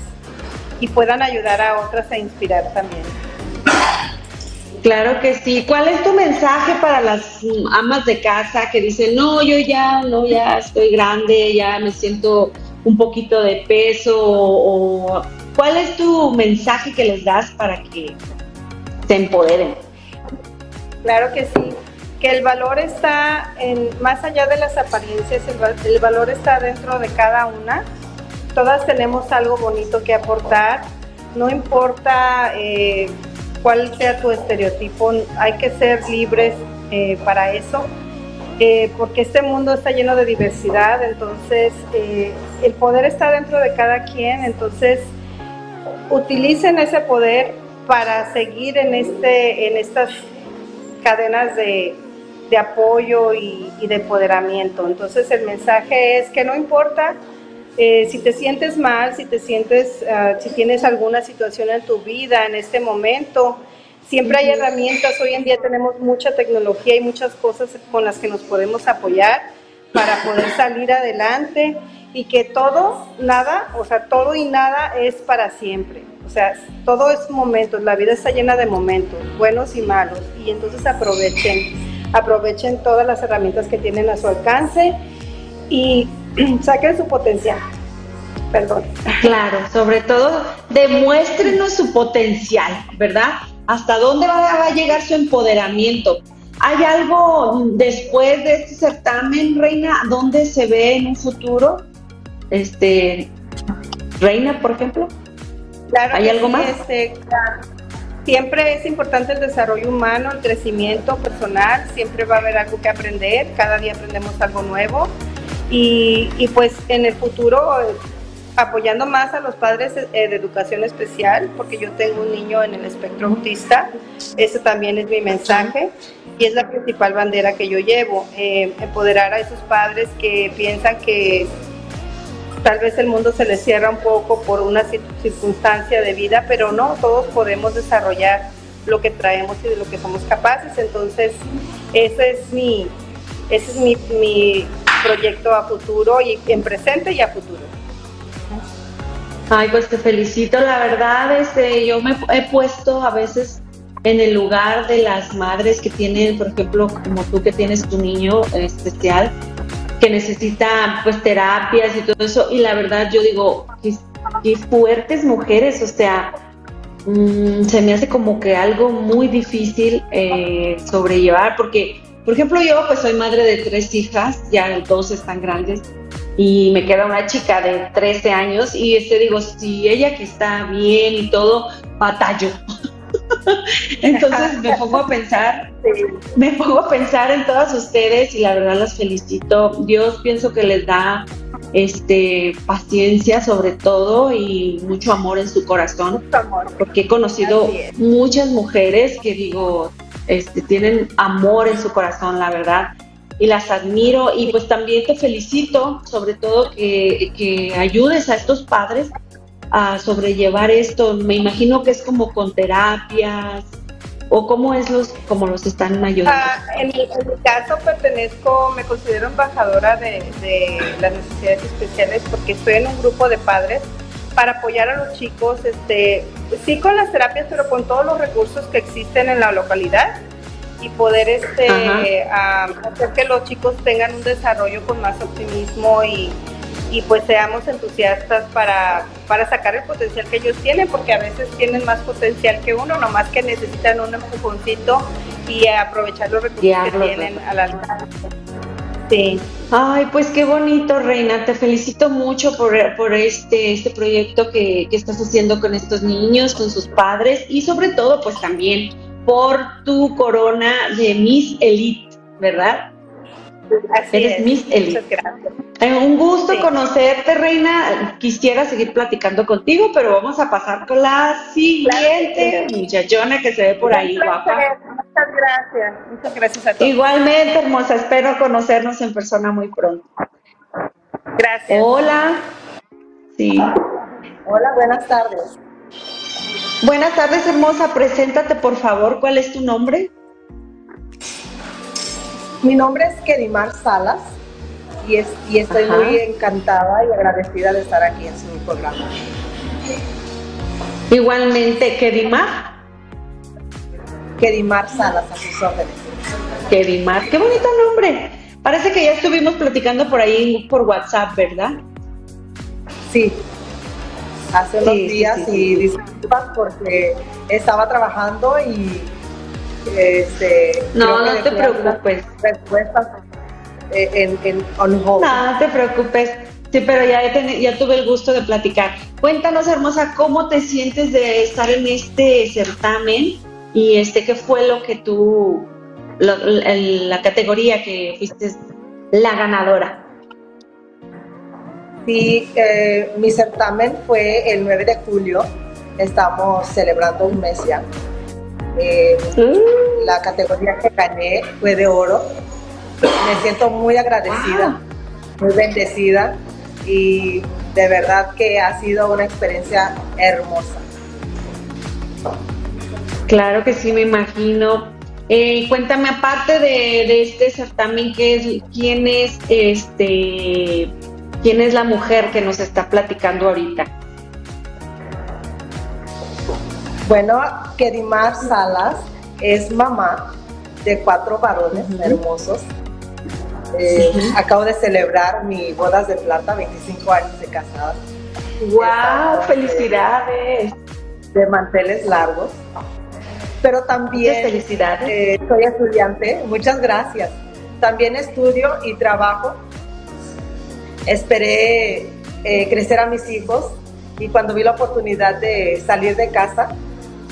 y puedan ayudar a otras a inspirar también. Claro que sí. ¿Cuál es tu mensaje para las amas de casa que dicen, no, yo ya, no, ya estoy grande, ya me siento un poquito de peso? O, ¿Cuál es tu mensaje que les das para que se empoderen? Claro que sí, que el valor está en, más allá de las apariencias, el, el valor está dentro de cada una todas tenemos algo bonito que aportar, no importa eh, cuál sea tu estereotipo, hay que ser libres eh, para eso, eh, porque este mundo está lleno de diversidad, entonces el poder está dentro de cada quien, entonces utilicen ese poder para seguir en, este, en estas cadenas de, apoyo y, y de empoderamiento. Entonces el mensaje es que no importa eh, si te sientes mal, si te sientes, ah, si tienes alguna situación en tu vida en este momento, siempre hay herramientas. Hoy en día tenemos mucha tecnología y muchas cosas con las que nos podemos apoyar para poder salir adelante y que todo, nada, o sea, todo y nada es para siempre. O sea, todo es momentos, la vida está llena de momentos, buenos y malos, y entonces aprovechen, aprovechen todas las herramientas que tienen a su alcance y saquen su potencial. Perdón. Claro, sobre todo demuéstrenos su potencial, ¿verdad? ¿Hasta dónde va a llegar su empoderamiento? ¿Hay algo después de este certamen, Reina, dónde se ve en un futuro? Este, Reina, por ejemplo. Claro ¿Hay algo más? Este, siempre es importante el desarrollo humano, el crecimiento personal, siempre va a haber algo que aprender, cada día aprendemos algo nuevo y, pues en el futuro apoyando más a los padres eh, de educación especial, porque yo tengo un niño en el espectro autista, ese también es mi mensaje y es la principal bandera que yo llevo, eh, empoderar a esos padres que piensan que tal vez el mundo se les cierra un poco por una circunstancia de vida, pero no, todos podemos desarrollar lo que traemos y de lo que somos capaces, entonces ese es mi, ese es mi proyecto a futuro y en presente y a futuro. Ay, pues te felicito, la verdad, este, yo me he puesto a veces en el lugar de las madres que tienen, por ejemplo, como tú que tienes tu niño especial, que necesita pues terapias y todo eso, y la verdad yo digo, qué, fuertes mujeres, o sea, mm, se me hace como que algo muy difícil eh, sobrellevar, porque, por ejemplo, yo pues soy madre de tres hijas, ya dos están grandes, y me queda una chica de 13 años y este digo, si ella que está bien y todo, batallo. Entonces me pongo a pensar, me pongo a pensar en todas ustedes y la verdad las felicito. Dios pienso que les da este paciencia sobre todo y mucho amor en su corazón, porque he conocido muchas mujeres que digo, este tienen amor en su corazón, la verdad y las admiro y pues también te felicito, sobre todo que, que ayudes a estos padres a sobrellevar esto. Me imagino que es como con terapias o cómo es los cómo los están ayudando. Ah, en, mi, caso pertenezco, me considero embajadora de, de, las necesidades especiales porque estoy en un grupo de padres para apoyar a los chicos, este, sí con las terapias, pero con todos los recursos que existen en la localidad y poder este, hacer que los chicos tengan un desarrollo con más optimismo y, y pues seamos entusiastas para, para sacar el potencial que ellos tienen, porque a veces tienen más potencial que uno, nomás que necesitan un empujoncito y aprovechar los recursos que tienen al alcance. Sí. Ay, pues qué bonito, Reina. Te felicito mucho por, por este, este proyecto que, que estás haciendo con estos niños, con sus padres y sobre todo, pues también por tu corona de Miss Elite, ¿verdad? Así Eres es. Miss Elite. Muchas gracias. Eh, un gusto Sí. conocerte, Reina. Quisiera seguir platicando contigo, pero vamos a pasar con la siguiente muchachona que se ve por ahí, guapa. Muchas gracias. Muchas gracias a todos. Igualmente, hermosa. Espero conocernos en persona muy pronto. Gracias. Hola. Sí. Hola, buenas tardes. Buenas tardes, hermosa. Preséntate, por favor. ¿Cuál es tu nombre? Mi nombre es Kedimar Salas y, es, y estoy Ajá. muy encantada y agradecida de estar aquí en su programa. Igualmente, Kedimar. Kedimar Salas, a sus órdenes. Kedimar. Qué bonito nombre. Parece que ya estuvimos platicando por ahí por WhatsApp, ¿verdad? Sí, hace unos Sí, días sí, y disculpas porque estaba trabajando y este, No, no te preocupes. respuestas en, en on hold. No te preocupes. Sí, pero ya, he ya tuve el gusto de platicar. Cuéntanos, hermosa, ¿cómo te sientes de estar en este certamen? Y este, ¿qué fue lo que tú, lo- el- la categoría que fuiste la ganadora? Sí, eh, mi certamen fue el 9 de julio. Estamos celebrando un mes ya. Eh, la categoría que gané fue de oro. Me siento muy agradecida, muy bendecida y de verdad que ha sido una experiencia hermosa. Claro que sí, me imagino. Eh, cuéntame, aparte de, de este certamen, ¿qué es, ¿quién es este, quién es la mujer que nos está platicando ahorita? Bueno, Kedimar Salas es mamá de cuatro varones hermosos. Eh, Acabo de celebrar mi bodas de plata, 25 años de casada. ¡Wow! ¡Felicidades! de manteles largos. Pero también Muchas felicidades. eh, soy estudiante, muchas gracias. También estudio y trabajo. Esperé eh, crecer a mis hijos y cuando vi la oportunidad de salir de casa,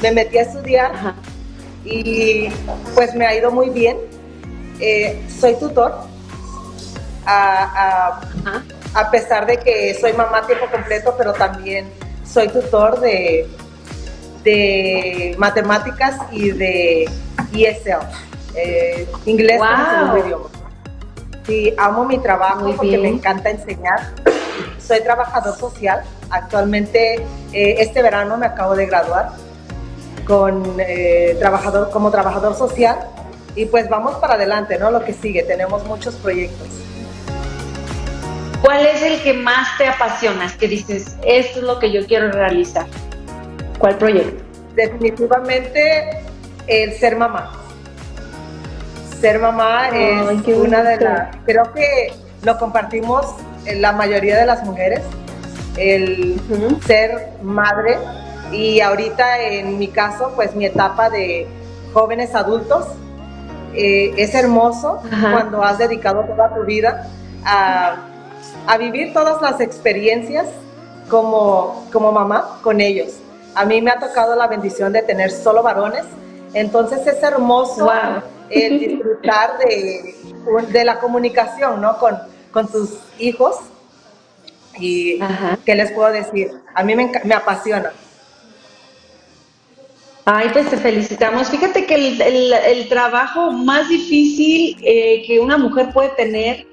me metí a estudiar Ajá. y pues me ha ido muy bien. Eh, soy tutor a, a- a pesar de que soy mamá a tiempo completo, pero también soy tutor de, de matemáticas y de ESL, eh, inglés como segundo idioma. Sí, amo mi trabajo porque me encanta enseñar. Soy trabajador social. Actualmente, eh, este verano me acabo de graduar con, eh, trabajador, como trabajador social y pues vamos para adelante, ¿no? Lo que sigue, tenemos muchos proyectos. ¿Cuál es el que más te apasiona? que dices, esto es lo que yo quiero realizar. ¿Cuál proyecto? Definitivamente el ser mamá. Ser mamá es una de las, creo que lo compartimos la mayoría de las mujeres, el ser madre y ahorita en mi caso, pues mi etapa de jóvenes adultos, eh, es hermoso cuando has dedicado toda tu vida a, a, vivir todas las experiencias como, como mamá con ellos. A mí me ha tocado la bendición de tener solo varones, entonces es hermoso el disfrutar de, de, la comunicación ¿no? con, con tus hijos. Y, ¿qué les puedo decir? A mí me, me apasiona. Ay, pues te felicitamos. Fíjate que el, trabajo más difícil eh, que una mujer puede tener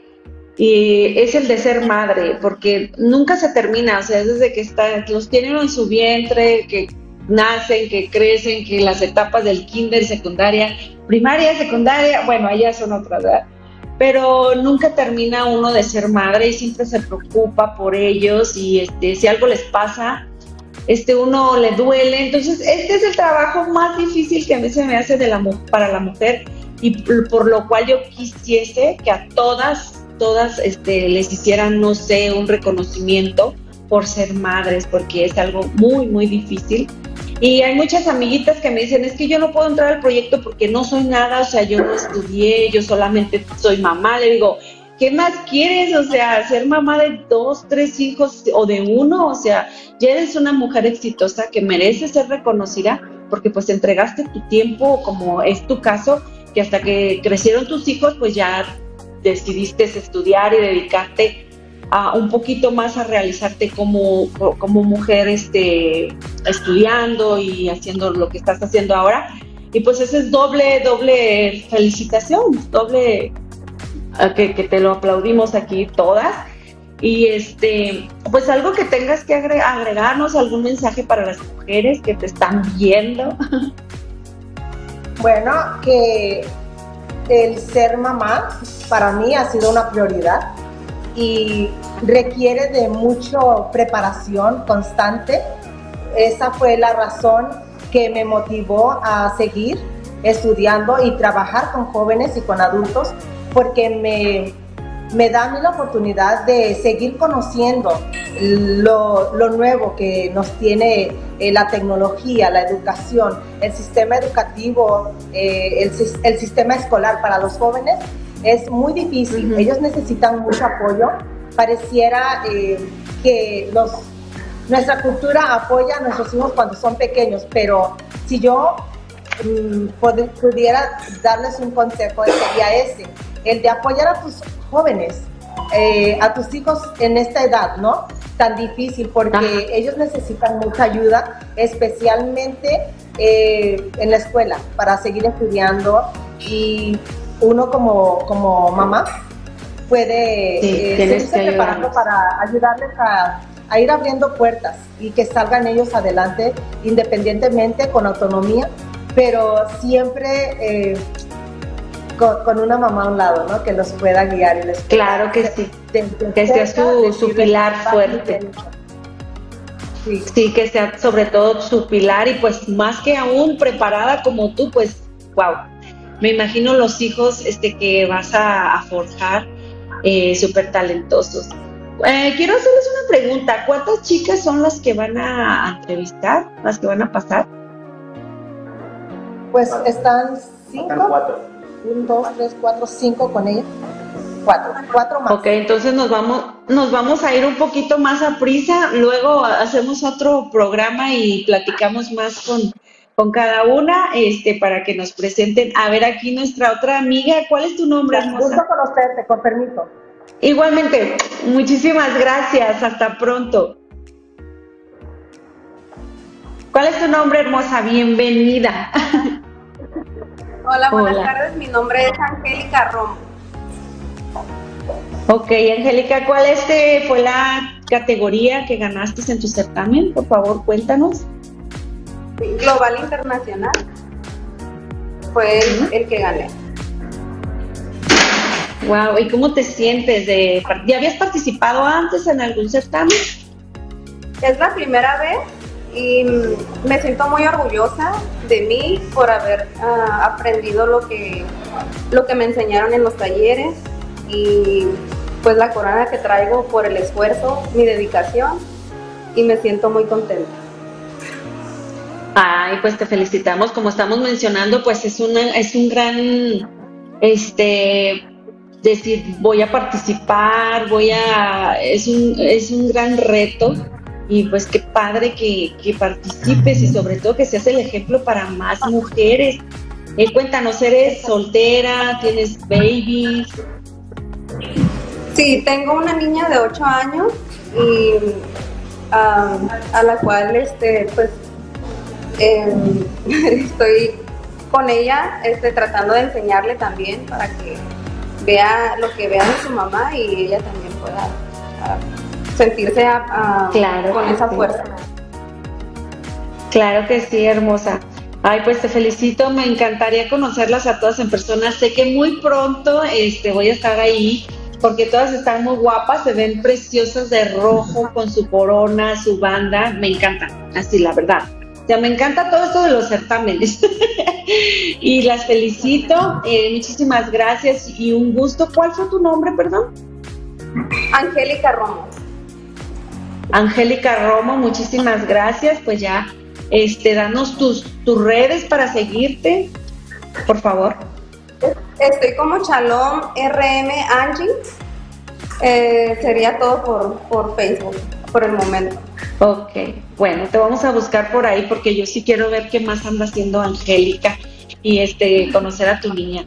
eh, es el de ser madre, porque nunca se termina, o sea, desde que está, los tienen en su vientre, que nacen, que crecen, que las etapas del kinder, secundaria, primaria, secundaria, bueno, allá son otras, ¿verdad? Pero nunca termina uno de ser madre y siempre se preocupa por ellos y este, si algo les pasa, este uno le duele. Entonces, este es el trabajo más difícil que a mí se me hace de la, para la mujer y por lo cual yo quisiese que a todas, todas este, les hicieran, no sé, un reconocimiento por ser madres, porque es algo muy, muy difícil. Y hay muchas amiguitas que me dicen, es que yo no puedo entrar al proyecto porque no soy nada, o sea, yo no estudié, yo solamente soy mamá. Le digo, ¿qué más quieres? O sea, ser mamá de dos, tres hijos o de uno, o sea, ya eres una mujer exitosa que merece ser reconocida porque pues entregaste tu tiempo, como es tu caso, que hasta que crecieron tus hijos, pues ya decidiste estudiar y dedicarte a un poquito más a realizarte como, como mujer este, estudiando y haciendo lo que estás haciendo ahora. Y pues ese es doble, doble felicitación, doble que, te lo aplaudimos aquí todas. Y este, pues algo que tengas que agregarnos, algún mensaje para las mujeres que te están viendo. Bueno, que el ser mamá para mí ha sido una prioridad y requiere de mucha preparación constante. Esa fue la razón que me motivó a seguir estudiando y trabajar con jóvenes y con adultos porque me, me da a mí la oportunidad de seguir conociendo lo, lo nuevo que nos tiene eh, la tecnología, la educación, el sistema educativo, eh, el, el, sistema escolar para los jóvenes. Es muy difícil, ellos necesitan mucho apoyo. Pareciera eh, que los, nuestra cultura apoya a nuestros hijos cuando son pequeños, pero si yo mm, pudiera darles un consejo, sería ese el de apoyar a tus jóvenes, eh, a tus hijos en esta edad, ¿no? Tan difícil, porque ellos necesitan mucha ayuda, especialmente eh, en la escuela, para seguir estudiando. Y uno como, como mamá puede eh, seguirse preparando para ayudarles a, a, ir abriendo puertas y que salgan ellos adelante independientemente, con autonomía, pero siempre con, una mamá a un lado, ¿no? Que los pueda guiar y les Claro que sí. que sea su, su pilar fuerte. Sí. sí. que sea sobre todo su pilar y pues más que aún preparada como tú, pues, wow. Me imagino los hijos este, que vas a, forjar eh, súper talentosos. Eh, quiero hacerles una pregunta. ¿Cuántas chicas son las que van a entrevistar, las que van a pasar? Pues están cinco. Están cuatro un, dos, tres, cuatro, cinco con ella. Cuatro, cuatro más. Ok, entonces nos vamos, nos vamos a ir un poquito más a prisa, luego hacemos otro programa y platicamos más con, con cada una, este, para que nos presenten. A ver, aquí nuestra otra amiga, ¿cuál es tu nombre, hermosa? Gusto conocerte, con permiso. Igualmente, muchísimas gracias. Hasta pronto. ¿Cuál es tu nombre, hermosa? Bienvenida. Hola, buenas Hola. tardes. Mi nombre es Angélica Romo. Ok, Angélica, ¿cuál este fue la categoría que ganaste en tu certamen? Por favor, cuéntanos. Global Internacional. Fue el, el que gané. Wow, ¿y cómo te sientes? De, ¿Ya habías participado antes en algún certamen? Es la primera vez y mm, me siento muy orgullosa de mí por haber ah, aprendido lo que, lo que me enseñaron en los talleres y pues la corona que traigo por el esfuerzo, mi dedicación y me siento muy contenta. Ay, pues te felicitamos. Como estamos mencionando, pues es una, es un gran, este, decir, voy a participar, voy a, es un, es un gran reto. Y pues qué padre que, que participes y sobre todo que seas el ejemplo para más mujeres. Eh, cuéntanos, ¿eres soltera? ¿Tienes babies? Sí, tengo una niña de 8 años y am, a la cual este pues em, estoy con ella este, tratando de enseñarle también para que vea lo que vea de su mamá y ella también pueda ah, sentirse Claro con esa sí. fuerza. Claro que sí, hermosa. Ay, pues te felicito, me encantaría conocerlas a todas en persona. Sé que muy pronto este, voy a estar ahí porque todas están muy guapas, se ven preciosas de rojo con su corona, su banda, me encantan, así la verdad. O sea, me encanta todo esto de los certámenes. y las felicito, eh, muchísimas gracias y un gusto. ¿Cuál fue tu nombre, perdón? Angélica Romo. Angélica Romo, muchísimas gracias. Pues ya, este, danos tus, tus redes para seguirte, por favor. Estoy como Chalón RM Angie. Eh, sería todo por, por Facebook por el momento. Ok, bueno, te vamos a buscar por ahí porque yo sí quiero ver qué más anda haciendo Angélica y este conocer a tu niña.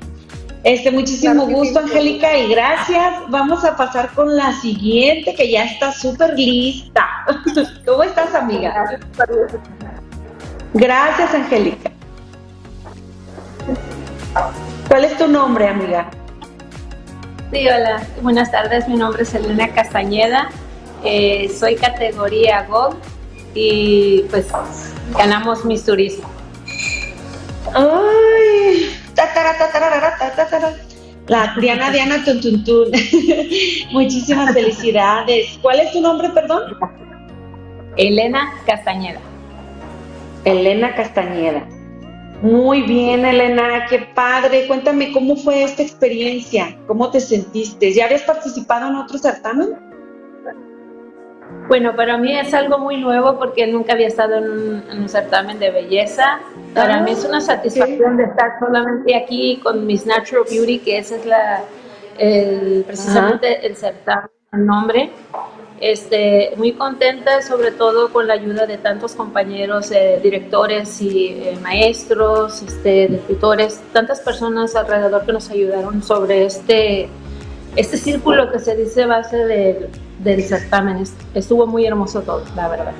Este, muchísimo Claro gusto, sí. Angélica, y gracias. Vamos a pasar con la siguiente que ya está súper lista. ¿Cómo estás, amiga? Gracias, Angélica. ¿Cuál es tu nombre, amiga? Sí, hola, buenas tardes. Mi nombre es Elena Castañeda. eh, soy categoría Gold y pues ganamos Miss Turismo. Ay, tatara, tatarara, tatara. La Diana Diana Tun Tun Tun. Muchísimas felicidades. ¿Cuál es tu nombre, perdón? Elena Castañeda. Elena Castañeda. Muy bien, Elena, qué padre. Cuéntame cómo fue esta experiencia, cómo te sentiste. ¿Ya habías participado en otro certamen? Bueno, para mí es algo muy nuevo porque nunca había estado en un, en un certamen de belleza. Para Ah, mí es una satisfacción de estar solamente aquí con Miss Natural Beauty, que esa es la, el- precisamente el certamen, el nombre. Este, muy contenta, sobre todo con la ayuda de tantos compañeros, eh, directores y eh, maestros, este, de tutores, tantas personas alrededor que nos ayudaron sobre este, este círculo que se dice base del, del certamen. Est- Estuvo muy hermoso todo, la verdad.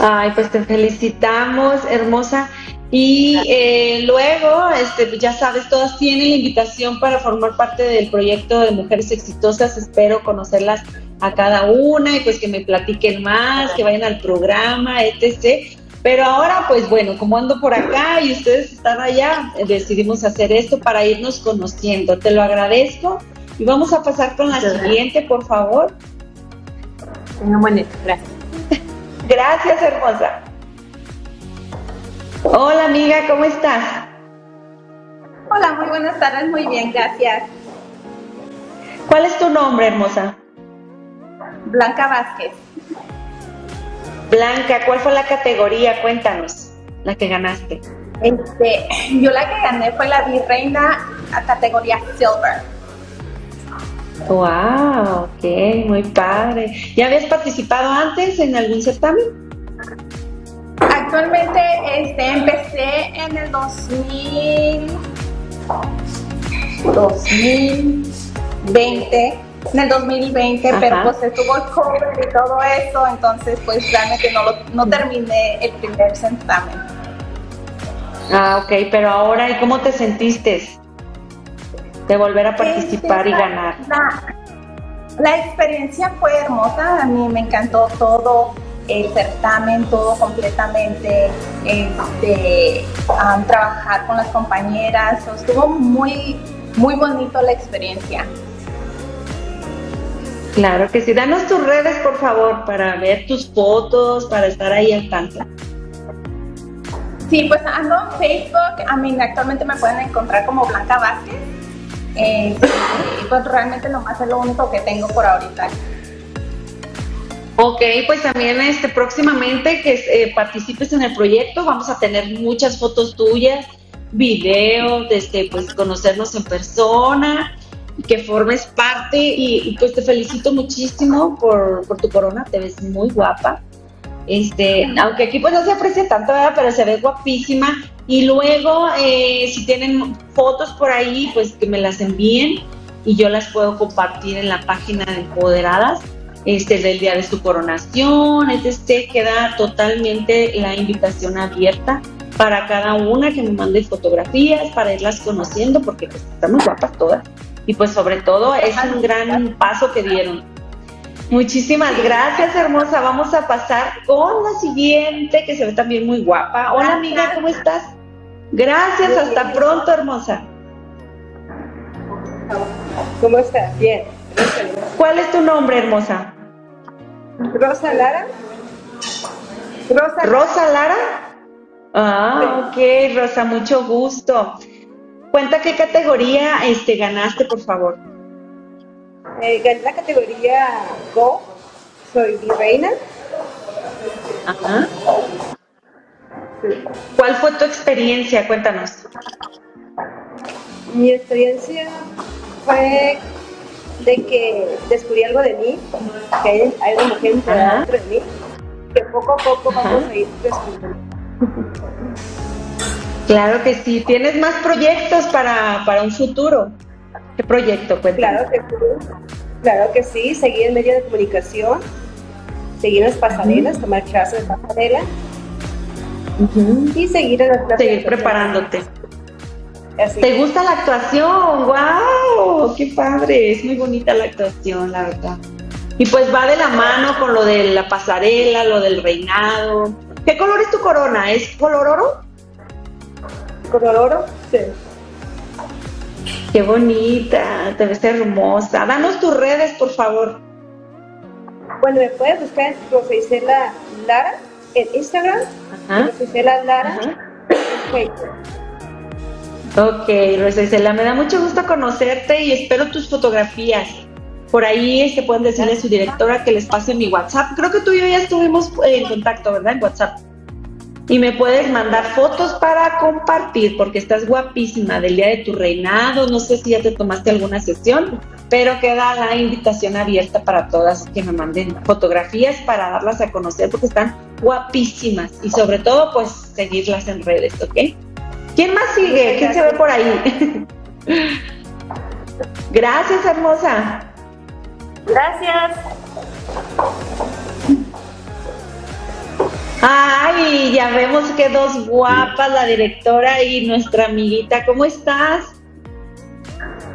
Ay, pues te felicitamos, hermosa. Y eh, luego, este, ya sabes, todas tienen la invitación para formar parte del proyecto de Mujeres Exitosas. Espero conocerlas a cada una y pues que me platiquen más, que vayan al programa, etc. Pero ahora, pues bueno, como ando por acá y ustedes están allá, decidimos hacer esto para irnos conociendo. Te lo agradezco y vamos a pasar con la Muchas gracias. siguiente, por favor. Tengan buen día. Gracias. Gracias, hermosa. Hola, amiga, ¿cómo estás? Hola, muy buenas tardes, muy bien, gracias. ¿Cuál es tu nombre, hermosa? Blanca Vázquez. Blanca, ¿cuál fue la categoría? Cuéntanos, la que ganaste. Este, yo la que gané fue la virreina a categoría Silver. Wow, ok, muy padre. ¿Ya habías participado antes en algún certamen? Actualmente este, empecé en el 2000, 20, en el 2020, pero pues estuvo el COVID y todo eso, entonces pues realmente no, lo, no terminé el primer certamen. Ah, ok, pero ahora, ¿y cómo te sentiste de volver a participar y ganar? La, la experiencia fue hermosa, a mí me encantó todo, el certamen, todo completamente, este, trabajar con las compañeras, estuvo muy, muy bonito la experiencia. Claro que sí. Danos tus redes, por favor, para ver tus fotos, para estar ahí al tanto. Sí, pues ando en Facebook, a mí actualmente me pueden encontrar como Blanca Vázquez, este, pues realmente nomás es lo único que tengo por ahorita. Ok, pues también este, próximamente que eh, participes en el proyecto, vamos a tener muchas fotos tuyas, videos, este, pues conocernos en persona, que formes parte y, y, pues te felicito muchísimo por, por tu corona, te ves muy guapa. Este, aunque aquí pues no se aprecia tanto, pero se ve guapísima. Y luego, eh, si tienen fotos por ahí, pues que me las envíen y yo las puedo compartir en la página de Empoderadas este, del día de su coronación, este queda totalmente la invitación abierta para cada una que me mande fotografías, para irlas conociendo, porque pues, están muy guapas todas. Y pues sobre todo es un gran paso que dieron. Muchísimas gracias, hermosa. Vamos a pasar con la siguiente, que se ve también muy guapa. Hola, amiga, ¿cómo estás? Gracias, hasta pronto, hermosa. ¿Cómo estás? Bien. ¿Cuál es tu nombre, hermosa? Rosa Lara. Rosa, ¿Rosa Lara? Ah, ok, Rosa, mucho gusto. Cuenta qué categoría este, ganaste, por favor. Eh, gané la categoría Go. Soy virreina. Ajá. ¿Cuál fue tu experiencia? Cuéntanos. Mi experiencia fue de que descubrí algo de mí, que hay, hay una mujer dentro de mí, que poco a poco vamos a ir descubriendo. Claro que sí. ¿Tienes más proyectos para, para un futuro? ¿Qué proyecto? Cuéntanos. Claro que sí. Claro que sí, seguir en medio de comunicación, seguir en las pasarelas, tomar clases de pasarela y seguir en las Seguir preparándote. Así ¿Te gusta la actuación? ¡Wow! ¡Qué padre! Es muy bonita la actuación, la verdad. Y pues va de la mano con lo de la pasarela, lo del reinado. ¿Qué color es tu corona? ¿Es color oro? ¿Color oro? Sí. Qué bonita, te ves hermosa. Danos tus redes, por favor. Bueno, me puedes buscar en Rosa Isela Lara en Instagram, Isela Lara en Facebook. Ok, Rosa Isela, me da mucho gusto conocerte y espero tus fotografías. Por ahí este, pueden decirle a su directora que les pase mi WhatsApp. Creo que tú y yo ya estuvimos en contacto, ¿verdad? En WhatsApp. Y me puedes mandar fotos para compartir, porque estás guapísima del día de tu reinado. No sé si ya te tomaste alguna sesión, pero queda la invitación abierta para todas que me manden fotografías para darlas a conocer, porque están guapísimas. Y sobre todo, pues seguirlas en redes, ¿ok? ¿Quién más sigue? ¿Quién se ve por ahí? Gracias, hermosa. Gracias. Ay, ya vemos que dos guapas, la directora y nuestra amiguita. ¿Cómo estás?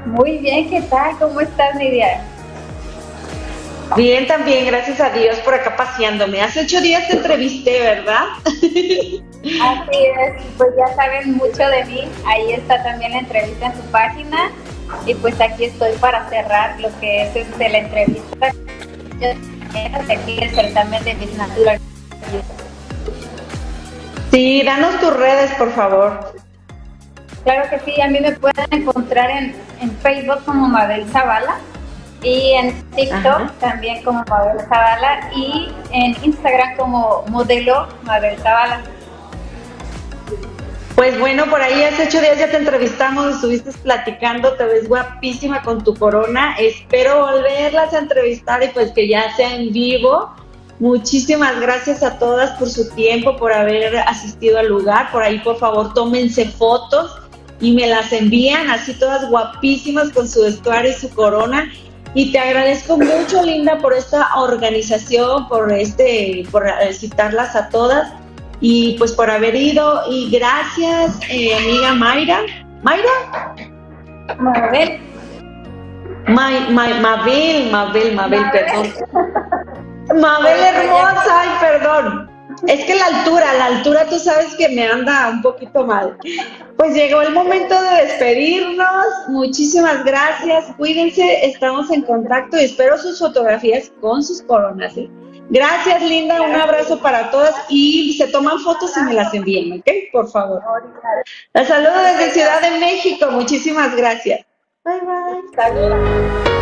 Muy bien, ¿qué tal? ¿Cómo estás, Nidia? Bien, también, gracias a Dios por acá paseándome. Hace ocho días te entrevisté, ¿verdad? Así es, pues ya saben mucho de mí. Ahí está también la entrevista en su página. Y pues aquí estoy para cerrar lo que es este, la entrevista. Yo aquí el certamen de Miss Natural. Sí, danos tus redes, por favor. Claro que sí, a mí me pueden encontrar en, en Facebook como Mabel Zavala y en TikTok Ajá. también como Mabel Zavala y en Instagram como modelo Mabel Zavala. Pues bueno, por ahí hace ocho días ya te entrevistamos, estuviste platicando, te ves guapísima con tu corona. Espero volverlas a entrevistar y pues que ya sea en vivo. Muchísimas gracias a todas por su tiempo, por haber asistido al lugar. Por ahí, por favor, tómense fotos y me las envían así todas guapísimas con su vestuario y su corona. Y te agradezco mucho, Linda, por esta organización, por este, por citarlas a todas y pues por haber ido. Y gracias, eh, amiga Mayra. ¿Mayra? Mabel. May, Mabel, Mabel, Mabel, perdón. Mabel hermosa, ay, perdón. Es que la altura, la altura tú sabes que me anda un poquito mal. Pues llegó el momento de despedirnos. Muchísimas gracias. Cuídense, estamos en contacto y espero sus fotografías con sus coronas. ¿eh? Gracias, Linda. Un abrazo para todas y se toman fotos y me las envíen, ¿ok? Por favor. La saludo desde Ciudad de México. Muchísimas gracias. Bye, bye.